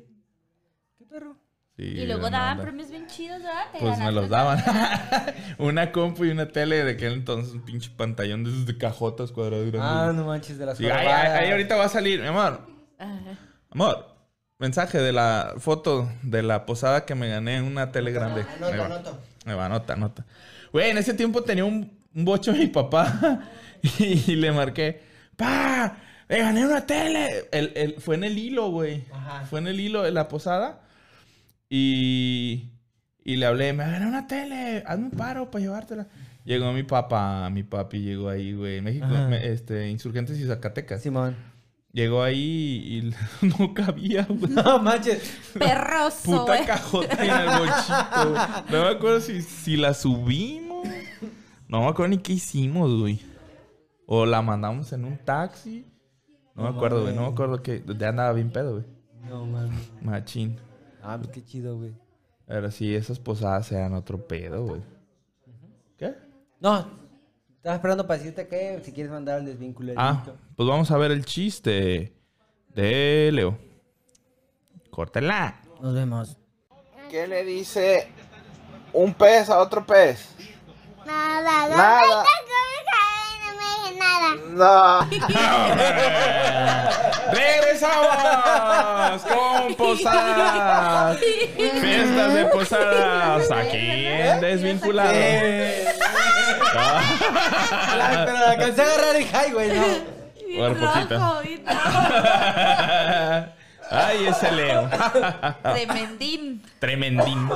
¿Qué perro? Sí, Y luego daban onda. premios bien chidos, ¿verdad? Te Pues me los daban. una compu y una tele de aquel entonces, un pinche pantallón de esos de cajotas cuadradas grandes. Ah, no manches, de las Sí, ahí, ahí- ahorita va a salir, mi amor. Ajá. Amor, mensaje de la foto de la posada que me gané en una tele grande. Va. anoto. Ahí va, anota, anota. Güey, en ese tiempo tenía un, un bocho mi papá y, le marqué, ¡Pa! ¡Me gané una tele! El, el- fue en el hilo, güey. Ajá. Fue en el hilo de la posada y, y le hablé, me gané una tele, hazme un paro para llevártela. Llegó mi papá, mi papi llegó ahí, güey, en México, me- este, Insurgentes y Zacatecas. Simón. Llegó ahí y no cabía, güey. No manches. Perroso, Puta güey. cajota en el bochito. No me acuerdo si, si la subimos. No me acuerdo ni qué hicimos, güey. O la mandamos en un taxi. No, me acuerdo, güey. No me acuerdo que. Ya andaba bien pedo, güey. No mames. Machín. Ah, pues qué chido, güey. Pero sí, esas posadas eran otro pedo, güey. ¿Qué? No. Estaba esperando para decirte que si quieres mandar al desvínculo. Ah, pues vamos a ver el chiste de Leo. Córtela. Nos vemos. ¿Qué le dice un pez a otro pez? Nada, no Nada. me dije nada. No. ¡Regresamos con posadas! Fiestas de posadas aquí en Desvinculados. La- pero la alcancé a agarrar el highway, ¿no? Por poquito. Ay, ese Leo. Tremendín. Tremendín.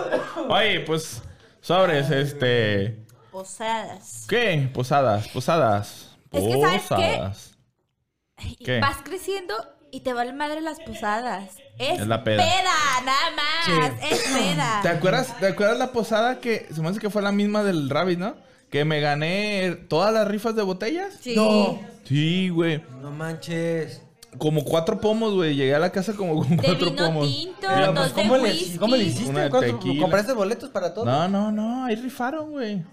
Oye, pues, sobres, este. Posadas. ¿Qué? Posadas, posadas. Es que, ¿sabes qué? Posadas. Y ¿Qué? Vas creciendo y te vale madre las posadas. Es, Es la peda. nada más. Es peda. ¿Te acuerdas, ¿Te acuerdas la posada que se me hace que fue la misma del Rabbit, ¿no? Que me gané todas las rifas de botellas. Sí. No. Sí, güey. No manches. Como cuatro pomos, güey. Llegué a la casa como con De cuatro vino pomos. tinto, Pero, dos pues, de ¿cómo, le. ¿Cómo le hiciste? de ¿Cuánto- tequila. ¿Compraste boletos para todo? No, no, no. Ahí rifaron, güey.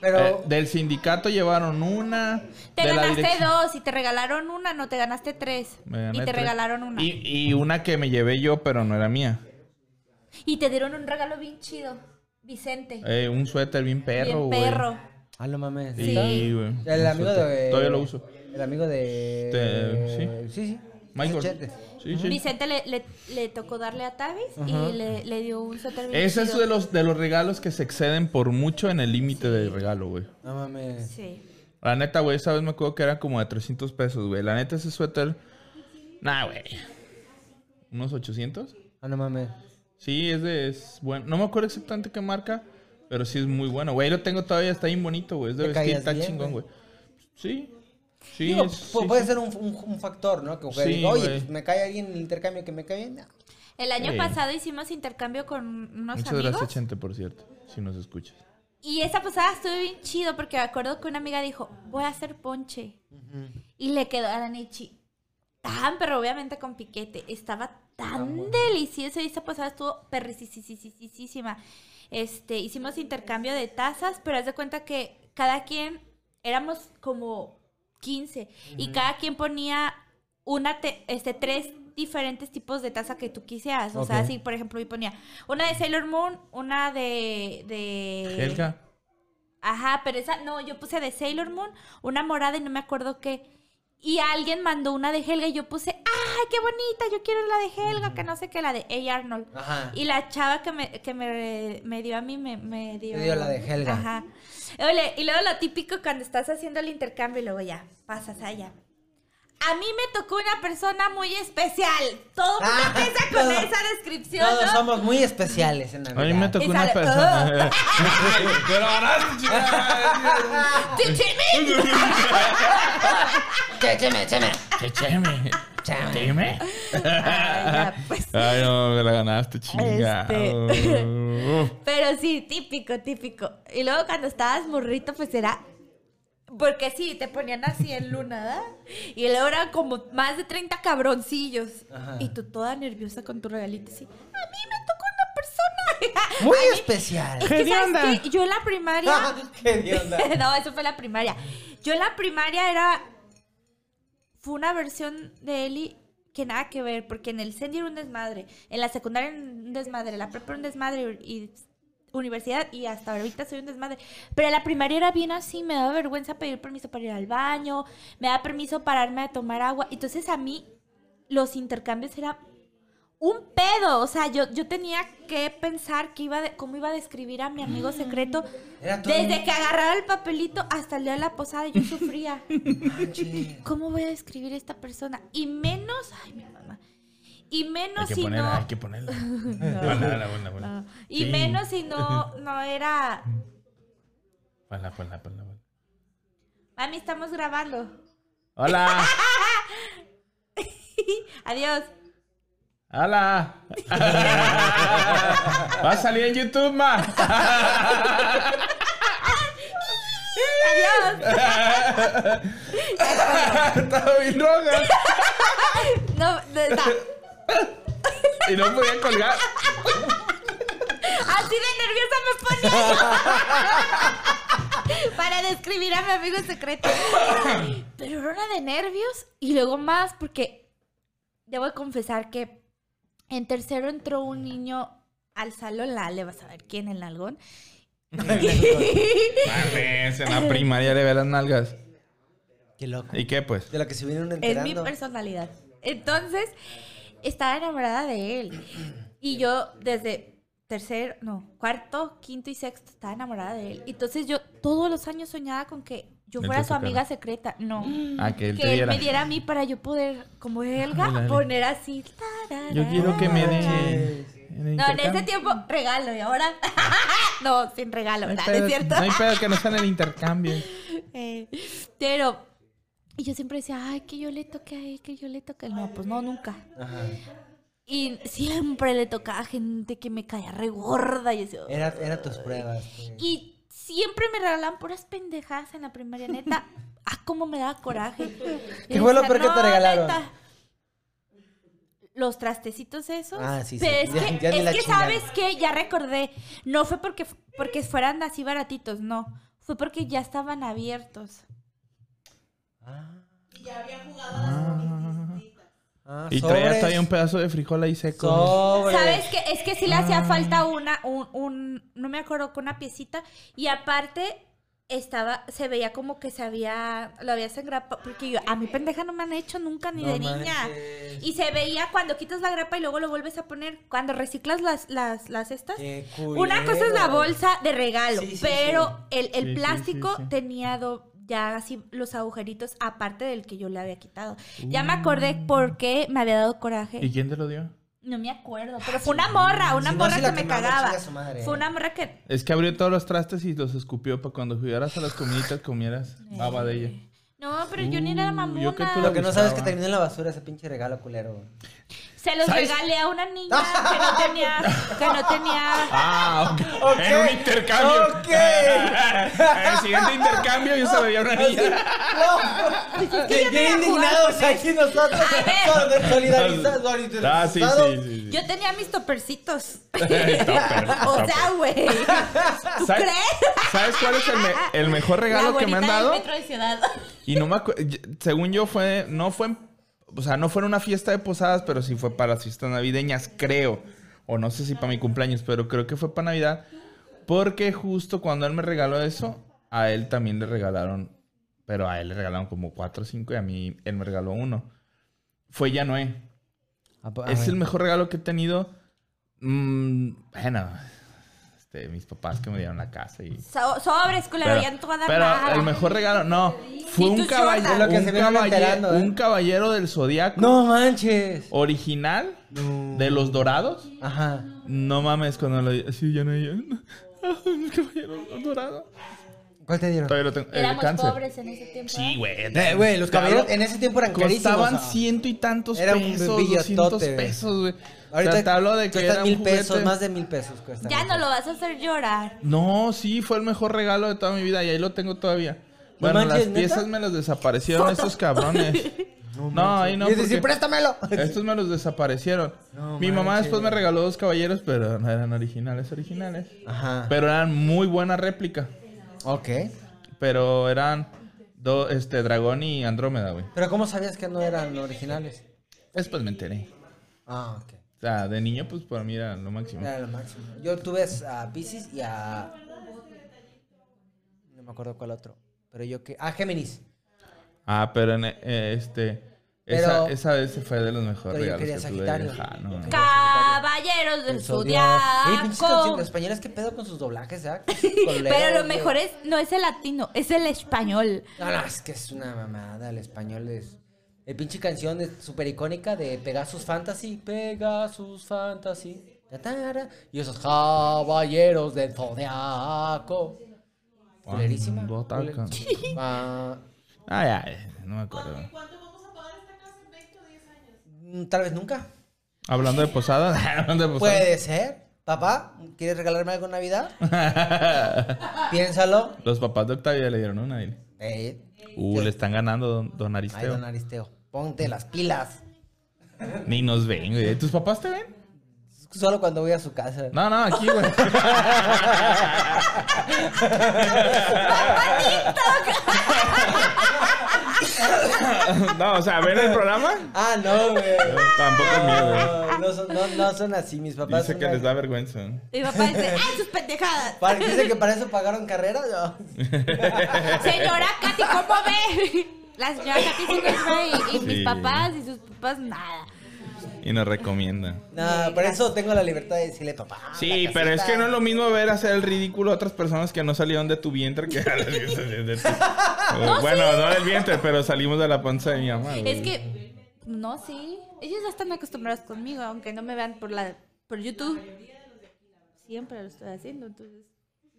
Pero. Eh, del sindicato llevaron una. Te de la ganaste dirección- dos y te regalaron una, no te ganaste tres. Me gané y te tres. regalaron una. Y, y una que me llevé yo, pero no era mía. Y te dieron un regalo bien chido. Vicente. Eh, un suéter bien perro, bien perro. Ah, no mames. Sí. El amigo suéter. de. Todavía lo uso. El amigo de. De- Sí, sí. Michael. Sí, sí. Vicente le, le, le tocó darle a Tavis Ajá. y le, le dio un suéter bien Ese es de los, de los regalos que se exceden por mucho en el límite de regalo, güey. No mames. Sí. La neta, güey, esa vez me acuerdo que era como de 300 pesos, güey. La neta, ese suéter... Nah, güey. ¿Unos 800? Ah, no mames. Sí, es de... Es bueno. No me acuerdo exactamente qué marca, pero sí es muy bueno. Güey, lo tengo todavía, está bien bonito, güey. Es de vestir, está bien, chingón, güey. Sí. Sí, Digo, es- puede sí. ser un, un- un factor, ¿no? Que que Sí, diga, oye, pues me cae alguien en el intercambio que me cae bien. No. El año Sí. pasado hicimos intercambio con unos Muchas amigos. gracias, Chente, por cierto, si nos escuchas. Y esa posada estuvo bien chido porque me acuerdo que una amiga dijo, voy a hacer ponche. Y le quedó a la Nichi tan, pero obviamente con piquete. Estaba tan delicioso y esa posada estuvo perricisísima. Este, hicimos intercambio de tazas, pero haz de cuenta que cada quien éramos como 15 y cada quien ponía una te- este tres diferentes tipos de taza que tú quisieras. O sea, así, por ejemplo, yo ponía una de Sailor Moon, una de de Helga. Ajá, pero esa, no, yo puse de Sailor Moon, una morada y no me acuerdo qué. Y alguien mandó una de Helga y yo puse, ¡ay, qué bonita! Yo quiero la de Helga, que no sé qué, la de A. Arnold. Ajá. Y la chava que me, que me, me dio a mí me, me dio... Te dio la de Helga. Ajá. Ole, y luego lo típico cuando estás haciendo el intercambio y luego ya, pasas allá. A mí me tocó una persona muy especial. Todo mundo Ah, empieza con todo- esa descripción, Todos ¿no? somos muy especiales en A Navidad. mí me tocó una persona. Pero ganaste, chingada. ¡Chichimín! Che, cheme, cheme. Cheme. Cheme. Ay, no, me la ganaste, chingada. Pero sí, típico, típico. Y luego cuando estabas morrito, pues era. Porque sí, te ponían así en luna, ¿verdad? Y luego eran como más de 30 cabroncillos. Ajá. Y tú toda nerviosa con tu regalito así. A mí me tocó una persona. Muy mí- especial. Es que, ¿sabes qué? Yo en la primaria. ¿Qué onda? no, eso fue la primaria. Yo en la primaria era. Fue una versión de Eli que nada que ver, porque en el CENDI era un desmadre, en la secundaria era un desmadre, la prepa era un desmadre y universidad y hasta ahorita soy un desmadre. Pero la primaria era bien así, me daba vergüenza pedir permiso para ir al baño, me daba permiso pararme a tomar agua. Entonces a mí los intercambios era un pedo, o sea, yo, yo tenía que pensar que iba de- cómo iba a describir a mi amigo secreto Era todo desde que agarraba el papelito hasta el día de la posada yo sufría. ¿Cómo voy a describir a esta persona? Y menos, ay, mi mamá. Y Hay menos que si ponerla, no. hay que ponerla. Ponla, ponla, ponla. no. Y Sí. menos si no, no era. Ponla, ponla, ponla, ponla. Mami, estamos grabando. Hola. Adiós. Hola. Va a salir en YouTube, ma. Adiós. Estaba bien roja. No, no, está. Y no podía colgar. Así de nerviosa me ponía. Para describir a mi amigo secreto. Pero era una de nervios y luego más porque debo confesar que en tercero entró un niño al salón, la le vas a ver quién, el nalgón. Mames, en la primaria le ve las nalgas. Qué loco. ¿Y qué, pues? De la que se vinieron Es mi enterando. personalidad. Entonces, estaba enamorada de él. Y yo desde tercero, no, cuarto, quinto y sexto estaba enamorada de él. Entonces yo todos los años soñaba con que yo fuera su amiga secreta. No. Ah, que él Que me diera a mí para yo poder, como Helga, Ándale. poner así. Yo quiero que me den. No, en ese tiempo regalo y ahora. no, sin regalo, No hay ¿verdad? ¿No pedo- es cierto? No hay pedo que no sea en el intercambio. Eh, pero. Y yo siempre decía, ay, que yo le toque a él, que yo le toque a él. No, pues no, nunca. Ajá. Y siempre le tocaba a gente que me caía re gorda. Y, eso. Era, era tus pruebas. y siempre me regalaban puras pendejadas en la primaria, neta. Ah, cómo me daba coraje. ¿Qué fue lo peor que te "No, regalaron?" neta". Los trastecitos esos. Ah, sí, sí. Pero es que, es que. ¿sabes qué? Ya recordé. No fue porque, porque fueran así baratitos, no. Fue porque ya estaban abiertos. Y ya había jugado a las bonitas. Ah, Y traía todavía un pedazo de frijol ahí seco. Sobres. ¿Sabes qué? Es que sí le Ah. hacía falta una, un, un, no me acuerdo, con una piecita. Y aparte, estaba, se veía como que se había, lo habías engrapado. Porque yo, a mi pendeja no me han hecho nunca ni No de niña. manches. Y se veía cuando quitas la grapa y luego lo vuelves a poner, cuando reciclas las, las, las estas. Qué Una cosa es la bolsa de regalo, Sí, sí, pero el, el Sí, sí, plástico sí, sí. tenía do- ya así los agujeritos aparte del que yo le había quitado. Ya me acordé por qué me había dado coraje. ¿Y quién te lo dio? No me acuerdo, pero fue una morra, una Si morra que me cagaba. chinga su madre. Fue una morra que... Es que abrió todos los trastes y los escupió para cuando jugaras a las comiditas comieras baba de ella. No, pero yo ni era Uh, mamona. yo que tú Lo que no sabes es que terminó en la basura ese pinche regalo culero. Se los ¿Sabes? regalé a una niña que no tenía... Que no tenía... Ah, ok. Ok. En un intercambio. Ok. en el siguiente intercambio yo se lo veía a una niña. No, jugar indignados aquí nosotros. A ver. Solidarizados. Ah, sí, sí, sí. sí. Yo tenía mis topercitos. Topper, O sea, güey. ¿Tú ¿Sabes, crees? ¿Sabes cuál es el, me- el mejor regalo La que me han dado? metro de ciudad. Y no me acuerdo, según yo fue, no fue, en- o sea, no fue una fiesta de posadas, pero sí fue para las fiestas navideñas, creo. O no sé si para mi cumpleaños, pero creo que fue para Navidad. Porque justo cuando él me regaló eso, a él también le regalaron, pero a él le regalaron como cuatro o cinco y a mí él me regaló uno. Fue Yanoé. Es el mejor regalo que he tenido. Mm, bueno, este, mis papás que me dieron la casa y... So- sobres, culero, ya no te voy a dar pero nada. el mejor regalo, no. Fue un caballero, lo que un, se vienen caballe- enterando, ¿eh? un caballero del zodiaco No manches. original de los dorados. Ajá. No mames, cuando lo sí, ya no hay. Un caballero dorado. ¿Cuál te dieron? Todavía lo tengo. El Éramos cáncer. pobres en ese tiempo. Sí, güey. Eh, güey, los caballeros en ese tiempo eran carísimos. Costaban ciento y tantos Era un pesos, billotote, 200 güey. pesos, güey. Ahorita o sea, te hablo de que un mil pesos, juguete. más de mil pesos. Ya no lo vas a hacer llorar. No, sí, fue el mejor regalo de toda mi vida y ahí lo tengo todavía. Bueno, manches, las ¿neta? piezas me las desaparecieron estos cabrones. No, ahí no. y decir, préstamelo. Estos me los desaparecieron. No mi mamá después me regaló dos caballeros, pero no eran originales, originales. Ajá. Pero eran muy buena réplica. Ok. Pero eran do- este Dragón y Andrómeda, güey. Pero ¿cómo sabías que no eran originales? Después me enteré. Ah, ok. O sea, de niño, pues para mí era lo máximo. Era lo máximo. Yo tuve a Pisces y a... No me acuerdo cuál otro. Pero yo que... Ah, Géminis. Ah, pero en, eh, este. Pero- esa, esa vez fue de los mejores Pero yo regalos quería que Sagitario. tuve. Ajá, no, Yo no. quería- Caballeros del El Zodiaco. Zodiaco. españolas, ¿qué pedo con sus doblajes, eh? Pero lo mejor es, no es el latino, es el español. No, no, es que es una mamada. El español es. El pinche canción es súper icónica de Pegasus Fantasy. Pegasus Fantasy. Tatara, Y esos caballeros del zodiaco. Culerísima. Ah, ya, no me acuerdo. ¿Cuánto vamos a pagar esta casa en 20 o 10 años? mm, Tal vez nunca. Hablando de posada, hablando de posada. Puede ser. Papá, ¿quieres regalarme algo en Navidad? Piénsalo. Los papás de Octavio le dieron una. dile. Eh, Uh, le están ganando don, don ay, Aristeo. don Aristeo. Ponte las pilas. Ni nos ven, güey. ¿Tus papás te ven? Solo cuando voy a su casa. No, no, aquí, güey. no, o sea, ¿ven el programa? Ah, no, güey. Tampoco es mío, güey. No, no son, no, no son así, mis papás. Dice son que les da vergüenza. Mi papá dice, ¡ay, sus pendejadas! Para- Dice que para eso pagaron carrera. No. Señora Katy, ¿cómo ve? La señora Katy y, y mis papás y sus papás nada. Y nos recomienda. No, por eso tengo la libertad de decirle papá. Sí, pero es que no es lo mismo ver hacer el ridículo a otras personas que no salieron de tu vientre que a las de tu- Bueno, no del vientre, pero salimos de la panza de mi mamá. güey. Es que, no, sí. Ellos ya están acostumbrados conmigo, aunque no me vean por la por YouTube. Siempre lo estoy haciendo, entonces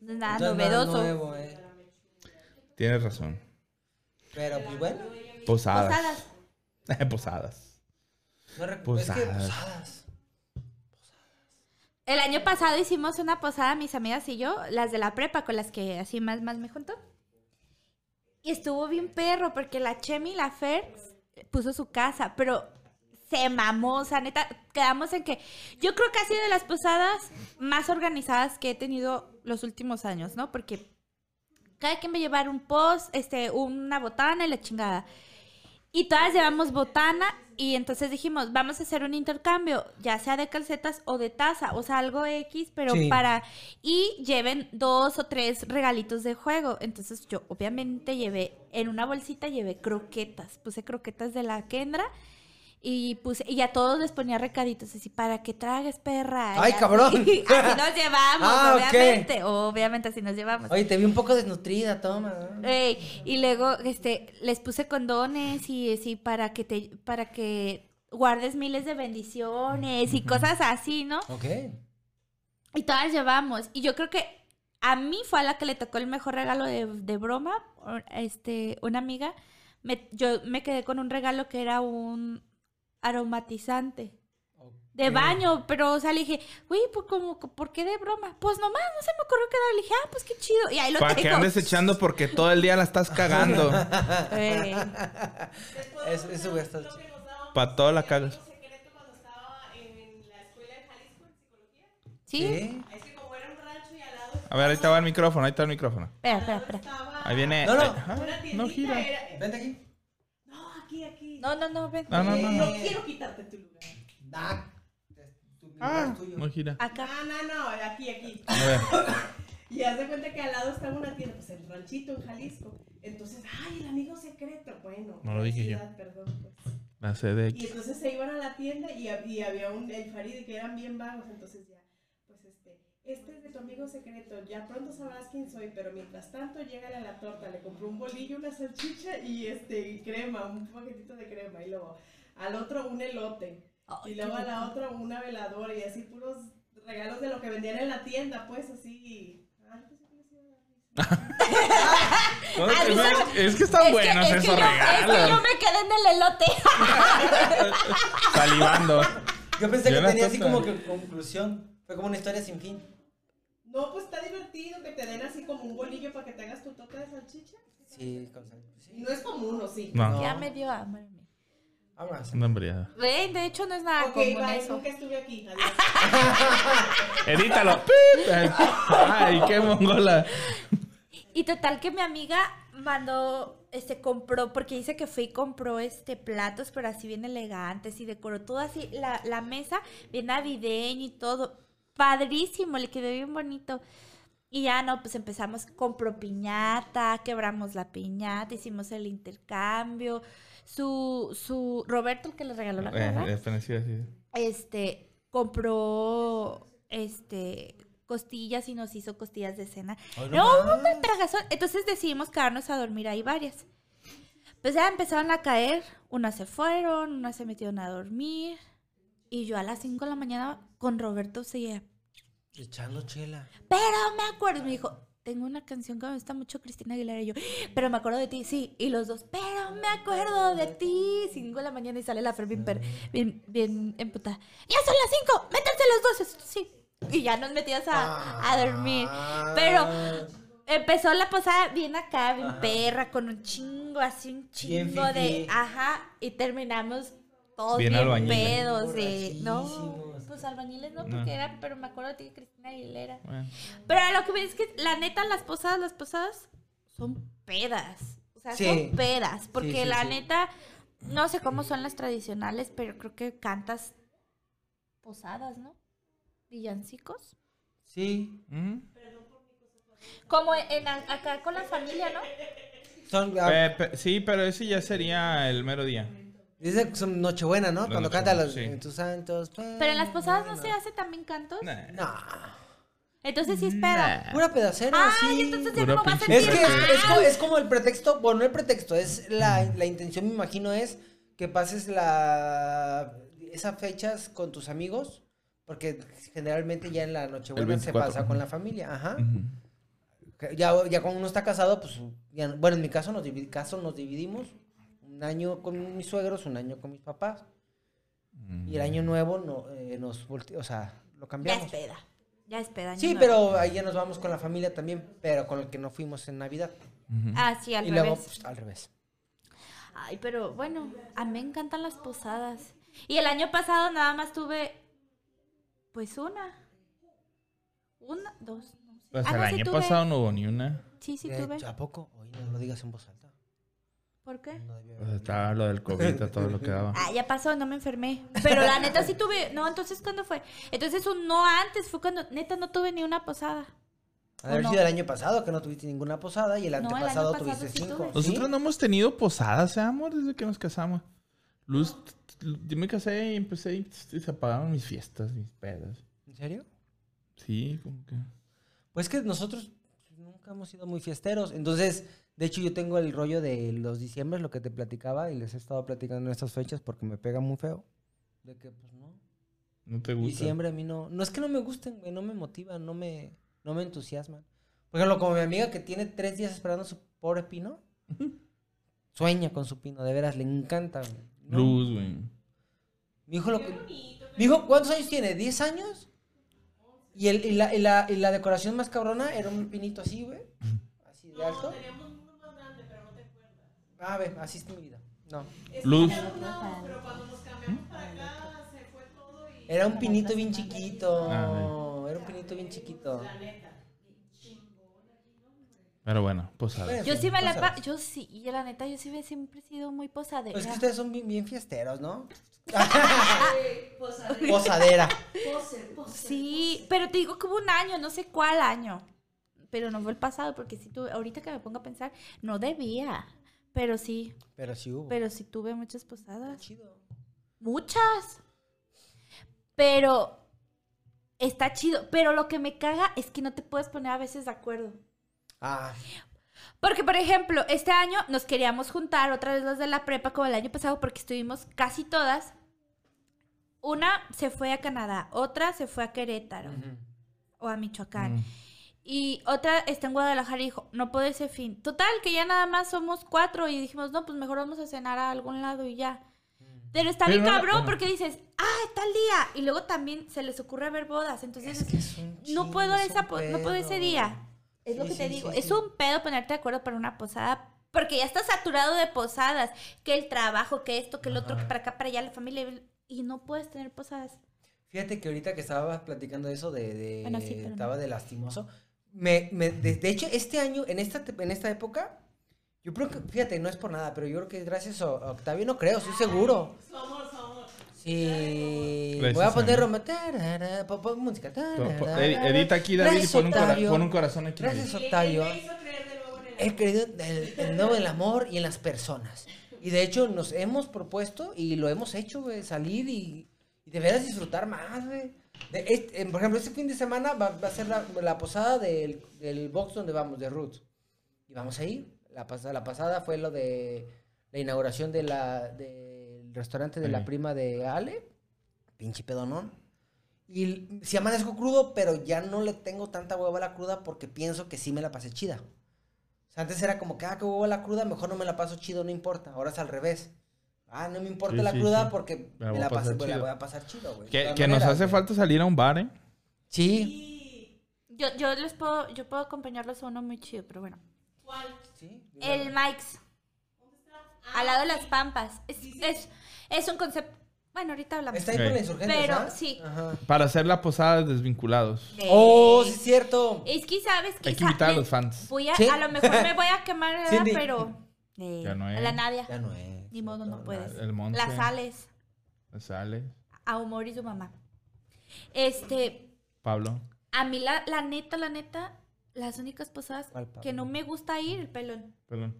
no es nada Entonces, nada novedoso. nuevo, eh. Tienes razón. Pero pues bueno. Posadas. Posadas. Posadas. No Posadas. Es que posadas. El año pasado hicimos una posada, mis amigas y yo, las de la prepa, con las que así más, más me juntó. Y estuvo bien perro, porque la Chemi y la Fer puso su casa, pero se mamó, o sea, neta, quedamos en que yo creo que ha sido de las posadas más organizadas que he tenido los últimos años, ¿no? Porque cada quien va a llevar un post, este, una botana y la chingada. Y todas llevamos botana y entonces dijimos, vamos a hacer un intercambio, ya sea de calcetas o de taza, o sea, algo X, pero Sí. para... Y lleven dos o tres regalitos de juego. Entonces yo obviamente llevé, en una bolsita llevé croquetas, puse croquetas de la Kendra y puse, y a todos les ponía recaditos así, para que tragues, perra. ¡Ay, así- cabrón! Así nos llevamos, Ah, obviamente, obviamente así nos llevamos. Oye, te vi un poco desnutrida, toma. Ey, y luego este les puse condones y así para que te para que guardes miles de bendiciones y cosas así, ¿no? Ok. Y todas llevamos. Y yo creo que a mí fue a la que le tocó el mejor regalo de, de broma. Este, una amiga. Me, yo me quedé con un regalo que era un aromatizante. De baño, pero, o sea, le dije, güey, ¿por, cómo- ¿por qué de broma? Pues nomás, no se me ocurrió quedar. Le dije, ah, pues qué chido. Y ahí lo Para que tengo. andes echando porque todo el día la estás cagando. Ey. Eso, eso voy a estar Lo que nos daba Para todo la un cagas. secreto cuando estaba en la escuela de Jalisco en psicología. ¿Sí? ¿Sí? Es que como era un rancho y al lado A ver, ahí está el micrófono, ahí está el micrófono. Espera, espera, espera. Ahí viene. No, no. Ajá, una no gira. Vente aquí. No. No, no, ven. No, no, no, no. No quiero quitarte tu lugar. Ah, tu lugar Ah, tuyo. no gira. Acá. No, no, no, aquí, aquí. A ver. Y haz de cuenta que al lado estaba una tienda, pues el ranchito en Jalisco. Entonces, ay, el amigo secreto. Bueno, No lo dije yo. Perdón, pues. La CDX. Y entonces se iban a la tienda y, y había un el Farid que eran bien vagos, entonces ya, este, es de tu amigo secreto, ya pronto sabrás quién soy, pero mientras tanto llega a la torta, le compró un bolillo, una salchicha y este y crema, un paquetito de crema, y luego al otro un elote, y luego a la otra una veladora y así puros regalos de lo que vendían en la tienda, pues así. Ay, pues, es, es que están Es buenos que, es que esos yo, es que yo regalos. me quedé en el elote. Salivando. Yo pensé Yo que tenía así como que conclusión. Fue como una historia sin fin. No, pues está divertido que te den así como un bolillo para que te hagas tu torta de salchicha. Sí, con sí. no es común, ¿o sí? No, Ya me dio hambre. Vámonos. una hambriada. Ven, de hecho no es nada Ok, común bye, eso. nunca estuve aquí. Adiós. Edítalo. ¡Pip! Ay, qué mongola. Y total que mi amiga mandó, este, compró, porque dice que fue y compró, este, platos, pero así bien elegantes y decoró todo así, la, la mesa bien navideña y todo. Padrísimo, le quedó bien bonito. Y ya no, pues empezamos, compró piñata, quebramos la piñata, hicimos el intercambio. Su, su, Roberto, el que le regaló la gorra, eh, este, compró, este, costillas y nos hizo costillas de cena. Ay, No, no una tragazón. Entonces decidimos quedarnos a dormir ahí varias. Pues ya empezaron a caer. Unas se fueron, unas se metieron a dormir. Y yo a las 5 de la mañana con Roberto seguía. Echando chela. Pero me acuerdo. Me dijo, tengo una canción que me gusta mucho, Cristina Aguilera. Y yo, pero me acuerdo de ti, sí. Y los dos, pero me acuerdo de ti. 5 de la mañana y sale la Fer bien, per- bien, bien emputada. Ya son las 5, métanse los dos. Sí. Y ya nos metías a, a dormir. Pero empezó la posada bien acá, bien perra, con un chingo, así un chingo de. Ajá. Y terminamos todos Bien pedos. De, no, Borrachísimos. pues albañiles no, No. porque era, pero me acuerdo de ti, Cristina Aguilera. Bueno. Pero a lo que me es que la neta, las posadas, las posadas son pedas. O sea, Sí. son pedas. Porque Sí, sí, la sí. neta, no sé cómo son las tradicionales, pero creo que cantas posadas, ¿no? Villancicos. Sí. ¿Mm? Como en, acá con la familia, ¿no? Son, ah, sí, pero ese ya sería el mero día. Dice que son Nochebuena, ¿no? La Cuando canta los sí. en tus santos. Pero en las posadas no se hace también cantos. Nah. No. Entonces sí espera. Pura pedacera, Ay, sí. entonces ya Pura no me va a Es que es, como, es como el pretexto, bueno, no el pretexto, es la, la intención, me imagino, es que pases la esas fechas con tus amigos, porque generalmente ya en la Nochebuena se 24. pasa con la familia, ajá. Ya, ya cuando uno está casado, pues, ya no- bueno, en mi caso nos, caso nos dividimos, un año con mis suegros, un año con mis papás, y el año nuevo no, eh, nos volte- o sea, lo Ya cambiamos. es peda. Ya es peda. Sí, nuevo. pero ahí ya nos vamos con la familia también, pero con el que no fuimos en Navidad. Ah, sí, al y revés. luego, pues, al revés. Ay, pero bueno, a mí me encantan las posadas. Y el año pasado nada más tuve, pues una. Una, dos, no sé. Pues Ah, el no, año pasado no hubo ni una. Sí, sí tuve. ¿A poco? Oye, no lo digas en voz alta. ¿Por qué? No debía Pues estaba lo del COVID, todo lo que daba. Ah, ya pasó, no me enfermé. Pero la neta sí tuve. No, entonces, ¿cuándo fue? Entonces, un no antes fue cuando neta no tuve ni una posada. Ha de haber no? sido el año pasado que no tuviste ninguna posada y el No, el antepasado pasado tuviste sí cinco. tuve. ¿Sí? Nosotros no hemos tenido posadas, ¿eh, amor? Desde que nos casamos. Luz, yo me casé y empecé y se apagaron mis fiestas, mis pedas. ¿En serio? Sí, como que... Pues que nosotros nunca hemos sido muy fiesteros. Entonces, de hecho, yo tengo el rollo de los diciembres, lo que te platicaba, y les he estado platicando en estas fechas porque me pega muy feo. De que, pues no. No te gusta. Diciembre a mí no. No es que no me gusten, güey, no me motivan, no me, no me entusiasman. Por ejemplo, como mi amiga que tiene tres días esperando su pobre pino. Sueña con su pino, de veras, le encanta. güey. No. Luz, güey. Mi hijo, lo que- mi hijo, ¿cuántos años tiene? ¿10 años? Y, el, y, la, y, la, y la decoración más cabrona era un pinito así, güey. Así de alto. Ah, ve, así es mi vida. No. Luz. Era un pinito bien chiquito. Ah, Era un pinito bien chiquito. Pero bueno, posada. Bueno, Yo sí me la. pa- Yo sí, y la neta, yo sí me- siempre he sido muy posadera. Pues es que ustedes son bien, bien fiesteros, ¿no? Posadera. Posadera. Sí, pero te digo que hubo un año, no sé cuál año. Pero no fue el pasado, porque si tuve, ahorita que me pongo a pensar, no debía. Pero sí, Pero sí hubo. pero sí tuve muchas posadas. chido. Muchas. Pero está chido. Pero lo que me caga es que no te puedes poner a veces de acuerdo. Ah, Porque, por ejemplo, este año nos queríamos juntar otra vez los de la prepa como el año pasado porque estuvimos casi todas. Una se fue a Canadá, otra se fue a Querétaro o a Michoacán. Mm. Y otra está en Guadalajara y dijo, no puede ese fin. Total, que ya nada más somos cuatro y dijimos, no, pues mejor vamos a cenar a algún lado y ya. Pero está Pero bien no- cabrón porque dices, ah, tal día. Y luego también se les ocurre ver bodas. Entonces, es que es un no puedo es esa no puedo ese día. Es lo Sí, que te sí, digo. sí, es sí. un pedo ponerte de acuerdo para una posada. Porque ya estás saturado de posadas. Que el trabajo, que esto, que el otro, que para acá, para allá, la familia. Y no puedes tener posadas. Fíjate que ahorita que estabas platicando eso de, de Bueno, sí, pero no. estaba de lastimoso. Me, me- de, de hecho, este año, en esta, en esta época, yo creo que, fíjate, no es por nada, pero yo creo que gracias a Octavio, no creo, estoy seguro. Sí. Gracias Voy a poner. Roma. tarara, pon música. Po- po- tarara. edi- Edita aquí, David, y pon un, cora- pon un corazón aquí. Gracias, Octavio. He creído en el, el nuevo en el amor y en las personas. Y de hecho nos hemos propuesto y lo hemos hecho, güey, salir y, y de veras disfrutar más, güey. De este- por ejemplo, este fin de semana va, va a ser la, la posada del, del box donde vamos, de Roots. Y vamos a ir. La, pasada la pasada fue lo de la inauguración de la, del restaurante de la Sí. prima de Ale. Pinche pedonón. Y si amanezco crudo, pero ya no le tengo tanta hueva a la cruda porque pienso que sí me la pasé chida. O sea, antes era como que, ah, que hueva la cruda, mejor no me la paso chido, no importa. Ahora es al revés. Ah, no me importa Sí, la sí, cruda sí. porque Me la me voy la, a pasar pasé- me la chido. voy a pasar chido, güey. Que, nos hace güey. falta salir a un bar, ¿eh? Sí. Yo, yo les puedo, yo puedo acompañarlos a uno muy chido, pero bueno. Sí. El Mike's. Al lado de las pampas. Es, es, es un concepto. Bueno, ahorita hablamos. Está ahí por la insurgente, Pero, sí. Ajá. Para hacer la posada desvinculados. De- Oh, sí es cierto. Es que sabes que Hay que invitar a los fans. Voy a, Sí. a lo mejor me voy a quemar, ¿verdad? Cindy. Pero. Eh, Ya no a es. la Nadia. Ya no es. Ni modo, no puedes. El Monse. Las sales. Sale. A Humor y su mamá. Este. Pablo. A mí, la, la neta, la neta, las únicas posadas que no me gusta ir, pelón, Perdón.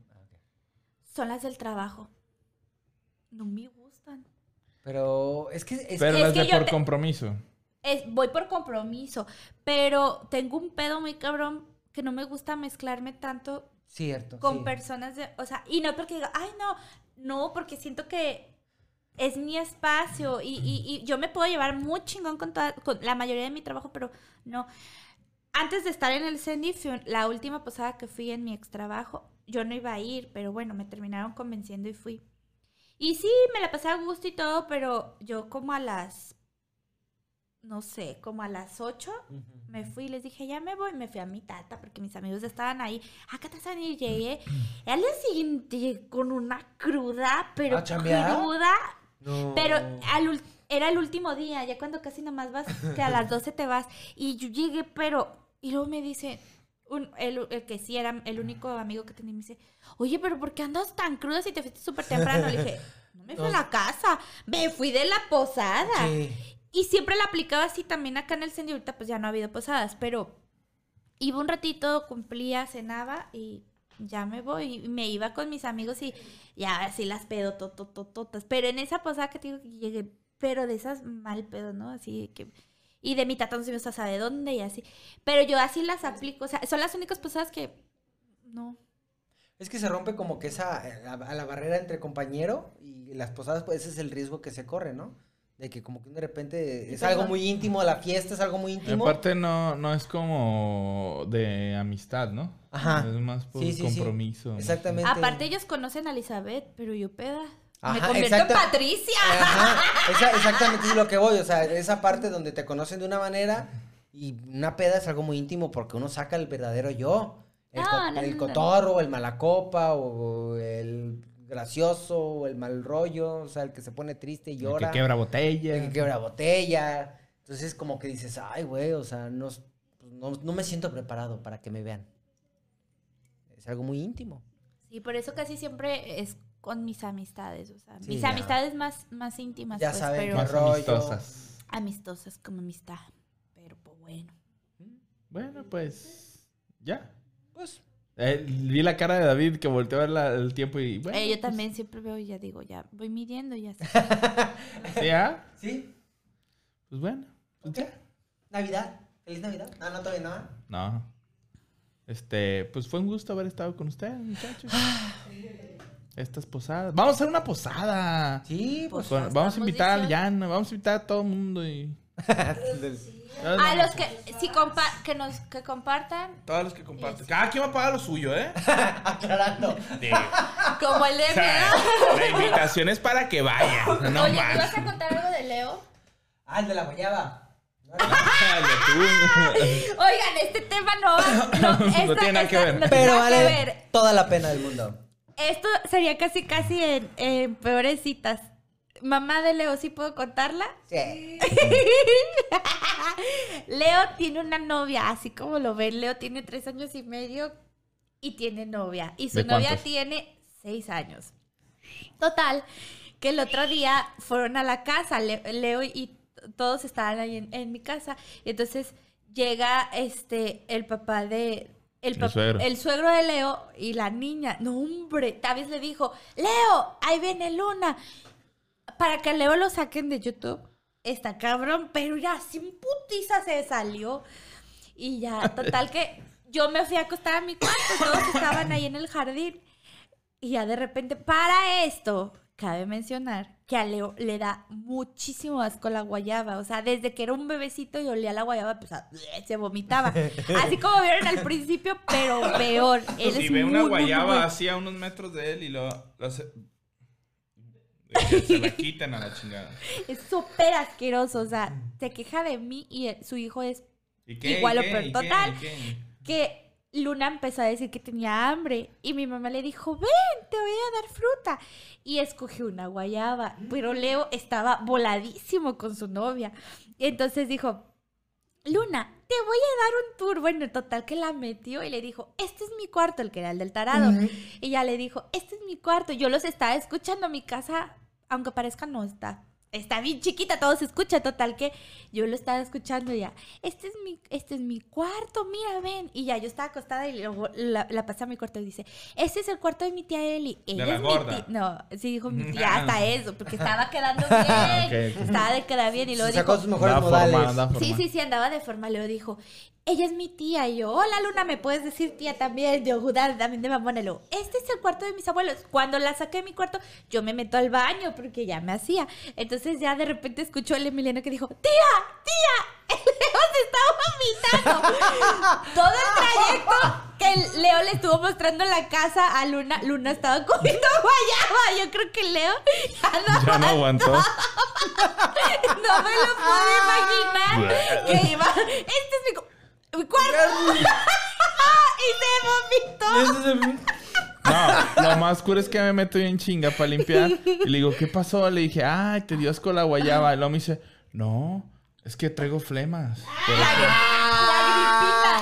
son las del trabajo. No me gusta. gustan. Pero es que... Es, Pero es las que de por te- compromiso. Es- voy por compromiso, pero tengo un pedo muy cabrón que no me gusta mezclarme tanto cierto. con sí. personas de, o sea, y no porque diga, ay, no, no, porque siento que es mi espacio y, y- y yo me puedo llevar muy chingón con, toda- con la mayoría de mi trabajo, pero no. Antes de estar en el fui- la última posada que fui en mi ex trabajo, yo no iba a ir, pero bueno, me terminaron convenciendo y fui. Y sí, me la pasé a gusto y todo, pero yo como a las, no sé, como a las 8 Ujú. me fui y les dije, ya me voy. Me fui a mi tata porque mis amigos estaban ahí. Acá te están y llegué. Al día siguiente con una cruda, pero cruda. No. Pero al era el último día, ya cuando casi nomás vas, que a las 12 te vas. Y yo llegué, pero. Y luego me dice, un- el, el que sí era el único amigo que tenía, me dice, oye, pero ¿por qué andas tan cruda si te fuiste súper temprano? Le dije, no me fui a la casa, me fui de la posada. Sí. Y siempre la aplicaba así también acá en el centro. Ahorita pues ya no ha habido posadas, pero iba un ratito, cumplía, cenaba y ya me voy. Y me iba con mis amigos y ya así las pedo tototototas. Pero en esa posada que te digo que llegué, pero de esas mal pedo, ¿no? Así que. Y de mi tata no se me sabe dónde y así. Pero yo así las aplico. O sea, son las únicas posadas que. No. Es que se rompe como que esa, eh, a, a la barrera entre compañero y las posadas, pues ese es el riesgo que se corre, ¿no? De que como que de repente es algo muy íntimo, la fiesta es algo muy íntimo. Aparte no, no es como de amistad, ¿no? Ajá. Es más por Sí, sí, sí. compromiso. Exactamente. Aparte ellos conocen a Elizabeth, pero yo peda. me convierto exacta- en Patricia. Ajá, esa- exactamente es lo que voy, o sea, esa parte donde te conocen de una manera y una peda es algo muy íntimo porque uno saca el verdadero yo. El, No, co- no, el no, no. cotorro, el malacopa, o el gracioso, o el mal rollo, o sea, el que se pone triste y El llora. que quebra botella. el que quebra botella. Entonces como que dices, ay, güey, o sea, no, pues, no, no me siento preparado para que me vean. Es algo muy íntimo. Sí, por eso casi siempre es con mis amistades, o sea, Sí, mis ya. amistades más, más íntimas, Ya pues, saben pero qué Más rollo. amistosas. amistosas como amistad. Pero pues bueno. Bueno, pues ya. Pues, Eh, vi la cara de David que volteó a ver la- el tiempo y bueno. Eh, yo pues, también siempre veo y ya digo, ya voy midiendo y ya sé. ¿sí, ah? ¿sí? Pues bueno. pues. Navidad. ¿Feliz Navidad? Ah, no, todavía no. No. Este, pues fue un gusto haber estado con ustedes, muchachos. Estas posadas. Vamos a hacer una posada. Sí, pues. Con- vamos a invitar al diciendo. Llano, vamos a invitar a todo el mundo y. A los que, si compa que nos que compartan, Todos los que comparten. Cada quien va a pagar lo suyo, ¿eh? Aclarando. como el de O sea, la invitación es para que vayan. No Oye, ¿me ibas a contar algo de Leo? Ah, el de la guayaba. Oigan, este tema no, no, esta- tiene nada que ver. no Pero vale ver. toda la pena del mundo. Esto sería casi casi en, en peores citas. Mamá de Leo, ¿sí puedo contarla? Sí. Leo tiene una novia, así como lo ven. Leo tiene tres años y medio y tiene novia. Y su ¿De novia cuántos? tiene seis años. Total, que el otro día fueron a la casa, Le- Leo y todos estaban ahí en, en mi casa. Y entonces llega este el papá de. El, suegro. el suegro de Leo y la niña. No, hombre, Tavis le dijo, Leo, ahí viene Luna. Para que Leo lo saquen de YouTube. Está cabrón, pero ya sin putiza se salió. Y ya, total que yo me fui a acostar a mi cuarto, todos estaban ahí en el jardín. Y ya de repente, para esto, cabe mencionar que a Leo le da muchísimo asco la guayaba. O sea, desde que era un bebecito y olía la guayaba, pues ah, se vomitaba. Así como vieron al principio, pero peor. Él Si es ve una muy, guayaba muy- así a unos metros de él y lo, lo hace- se la quitan a la chingada. Es súper asqueroso. O sea, se queja de mí y su hijo es ¿Y qué? Igual ¿Y o peor. ¿Y qué? Total. ¿Y qué? que Luna empezó a decir que tenía hambre y mi mamá le dijo, ven, te voy a dar fruta. Y escogió una guayaba, pero Leo estaba voladísimo con su novia. Y entonces dijo, Luna, te voy a dar un tour. Bueno, total que la metió y le dijo, este es mi cuarto, el que era el del tarado. Y ella le dijo, este es mi cuarto. Yo los estaba escuchando, mi casa, aunque parezca, no está. Está bien chiquita, todo se escucha, total que yo lo estaba escuchando y ya, este es mi, este es mi cuarto, mira, ven. Y ya yo estaba acostada y luego la, la pasé a mi cuarto y dice, este es el cuarto de mi tía Eli. Ella la es gorda. mi tía. No, sí dijo mi tía, Ah. hasta eso, porque estaba quedando bien. Estaba de quedar bien y luego Sacó dijo, sus mejores modales. Sí, sí, sí, andaba de forma. Luego dijo, ella es mi tía. Y yo, hola Luna, ¿me puedes decir tía también? Yo, Judá, también de luego, este es el cuarto de mis abuelos. Cuando la saqué de mi cuarto, yo me meto al baño porque ya me hacía. Entonces ya de repente escuchó el Emiliano que dijo, tía, tía, el Leo se está vomitando. Todo el trayecto que el Leo le estuvo mostrando la casa a Luna, Luna estaba comiendo guayaba. Yo creo que Leo ya no Ya no aguantó. no me lo puedo imaginar que iba. Este es mi, cu- mi cuarto. y se vomitó. No, lo más curo es que me meto en chinga para limpiar. Y le digo, ¿qué pasó? Le dije, ay, te dio asco la guayaba. Y luego me dice, no, es que traigo flemas. Por eso".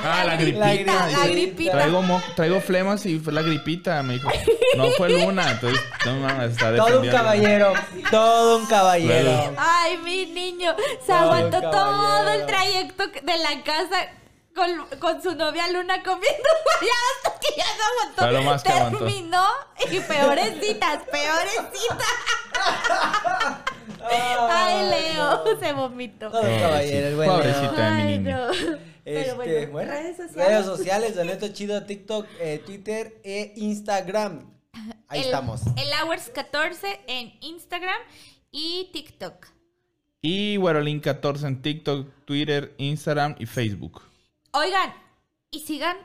Ah, la gripita. La gripita. La gripita. Traigo, mo- traigo flemas y fue la gripita. Me dijo, no fue luna. Entonces, no mames, está Todo un caballero. Todo un caballero. Ay, mi niño. Se aguantó todo el trayecto de la casa. Con, con su novia Luna comiendo guayabas hasta que ya no aguantó. Fue lo más que aguantó. Terminó y peorecitas, peorecitas. Ay, Leo, se vomitó. Todo un caballero, el buen Pobrecito. De mi Ay, niño. no. Este, bueno, bueno, redes sociales. redes sociales, Doneto Chido, TikTok, eh, Twitter e Instagram. Ahí el, estamos. El Hours 14 en Instagram y TikTok. Y Link 14 en TikTok, Twitter, Instagram y Facebook. Oigan, y sigan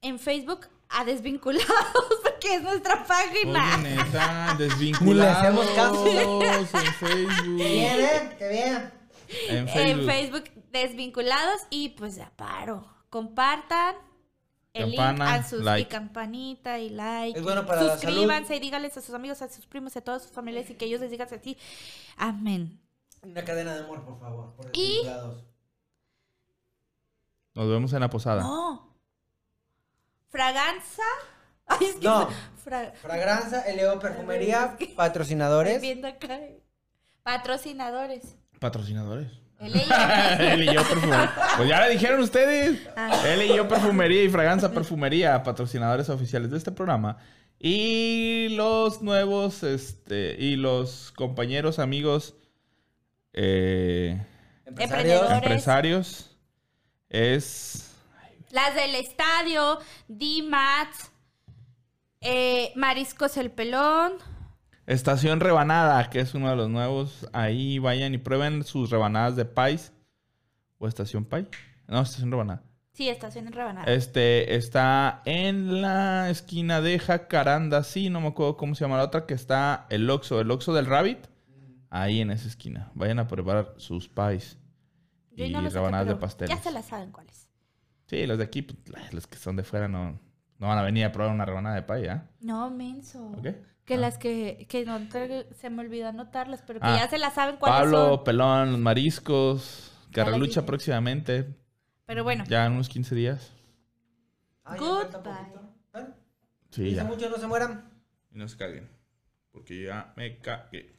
en Facebook a Desvinculados, porque es nuestra página. Oye, neta, desvinculados hacemos caso. en Facebook. ¿eh? Que bien. En En Facebook. Facebook Desvinculados y pues ya paro. Compartan el Campana, link a sus y like. campanita y like. Es bueno para la Suscríbanse y díganles a sus amigos, a sus primos, a todas sus familias y que ellos les digan así. Amén. Una cadena de amor, por favor. Por Y- desvinculados. Nos vemos en la posada. No. Fraganza. Ay, es que No. Fra- Fragranza, Leo Perfumería, patrocinadores. Estoy viendo acá. Patrocinadores. Patrocinadores. El ella. Él y yo perfumería. Pues ya le dijeron ustedes. Ah. Él y yo perfumería y Fraganza Perfumería, patrocinadores oficiales de este programa. Y los nuevos, este, y los compañeros, amigos, eh, Empresarios. Emprendedores. empresarios, es Las del estadio, D-Mat, eh, Mariscos el Pelón. Estación Rebanada, que es uno de los nuevos. Ahí vayan y prueben sus rebanadas de Pais. ¿O Estación Pai? No, Estación Rebanada. Sí, estación Rebanada. Este está en la esquina de Jacaranda, sí, no me acuerdo cómo se llama la otra, que está el Oxxo, el Oxxo del Rabbit. Ahí en esa esquina. Vayan a preparar sus pies. Yo Y no rebanadas de pero pasteles. Ya se las saben cuáles. Sí, los de aquí, pues, los que son de fuera no, no van a venir a probar una rebanada de pie, ¿ah? No, menso. ¿Ok? Que Ah. las que, que no se me olvidó anotarlas, pero que Ah. ya se las saben cuáles Pablo, son. Pelón, los mariscos, Carrelucha próximamente, Pero bueno, ya en unos 15 días. Ah, Goodbye. Bueno, Sí, dice ya. mucho, no se mueran. Y no se caguen. Porque ya me cagué.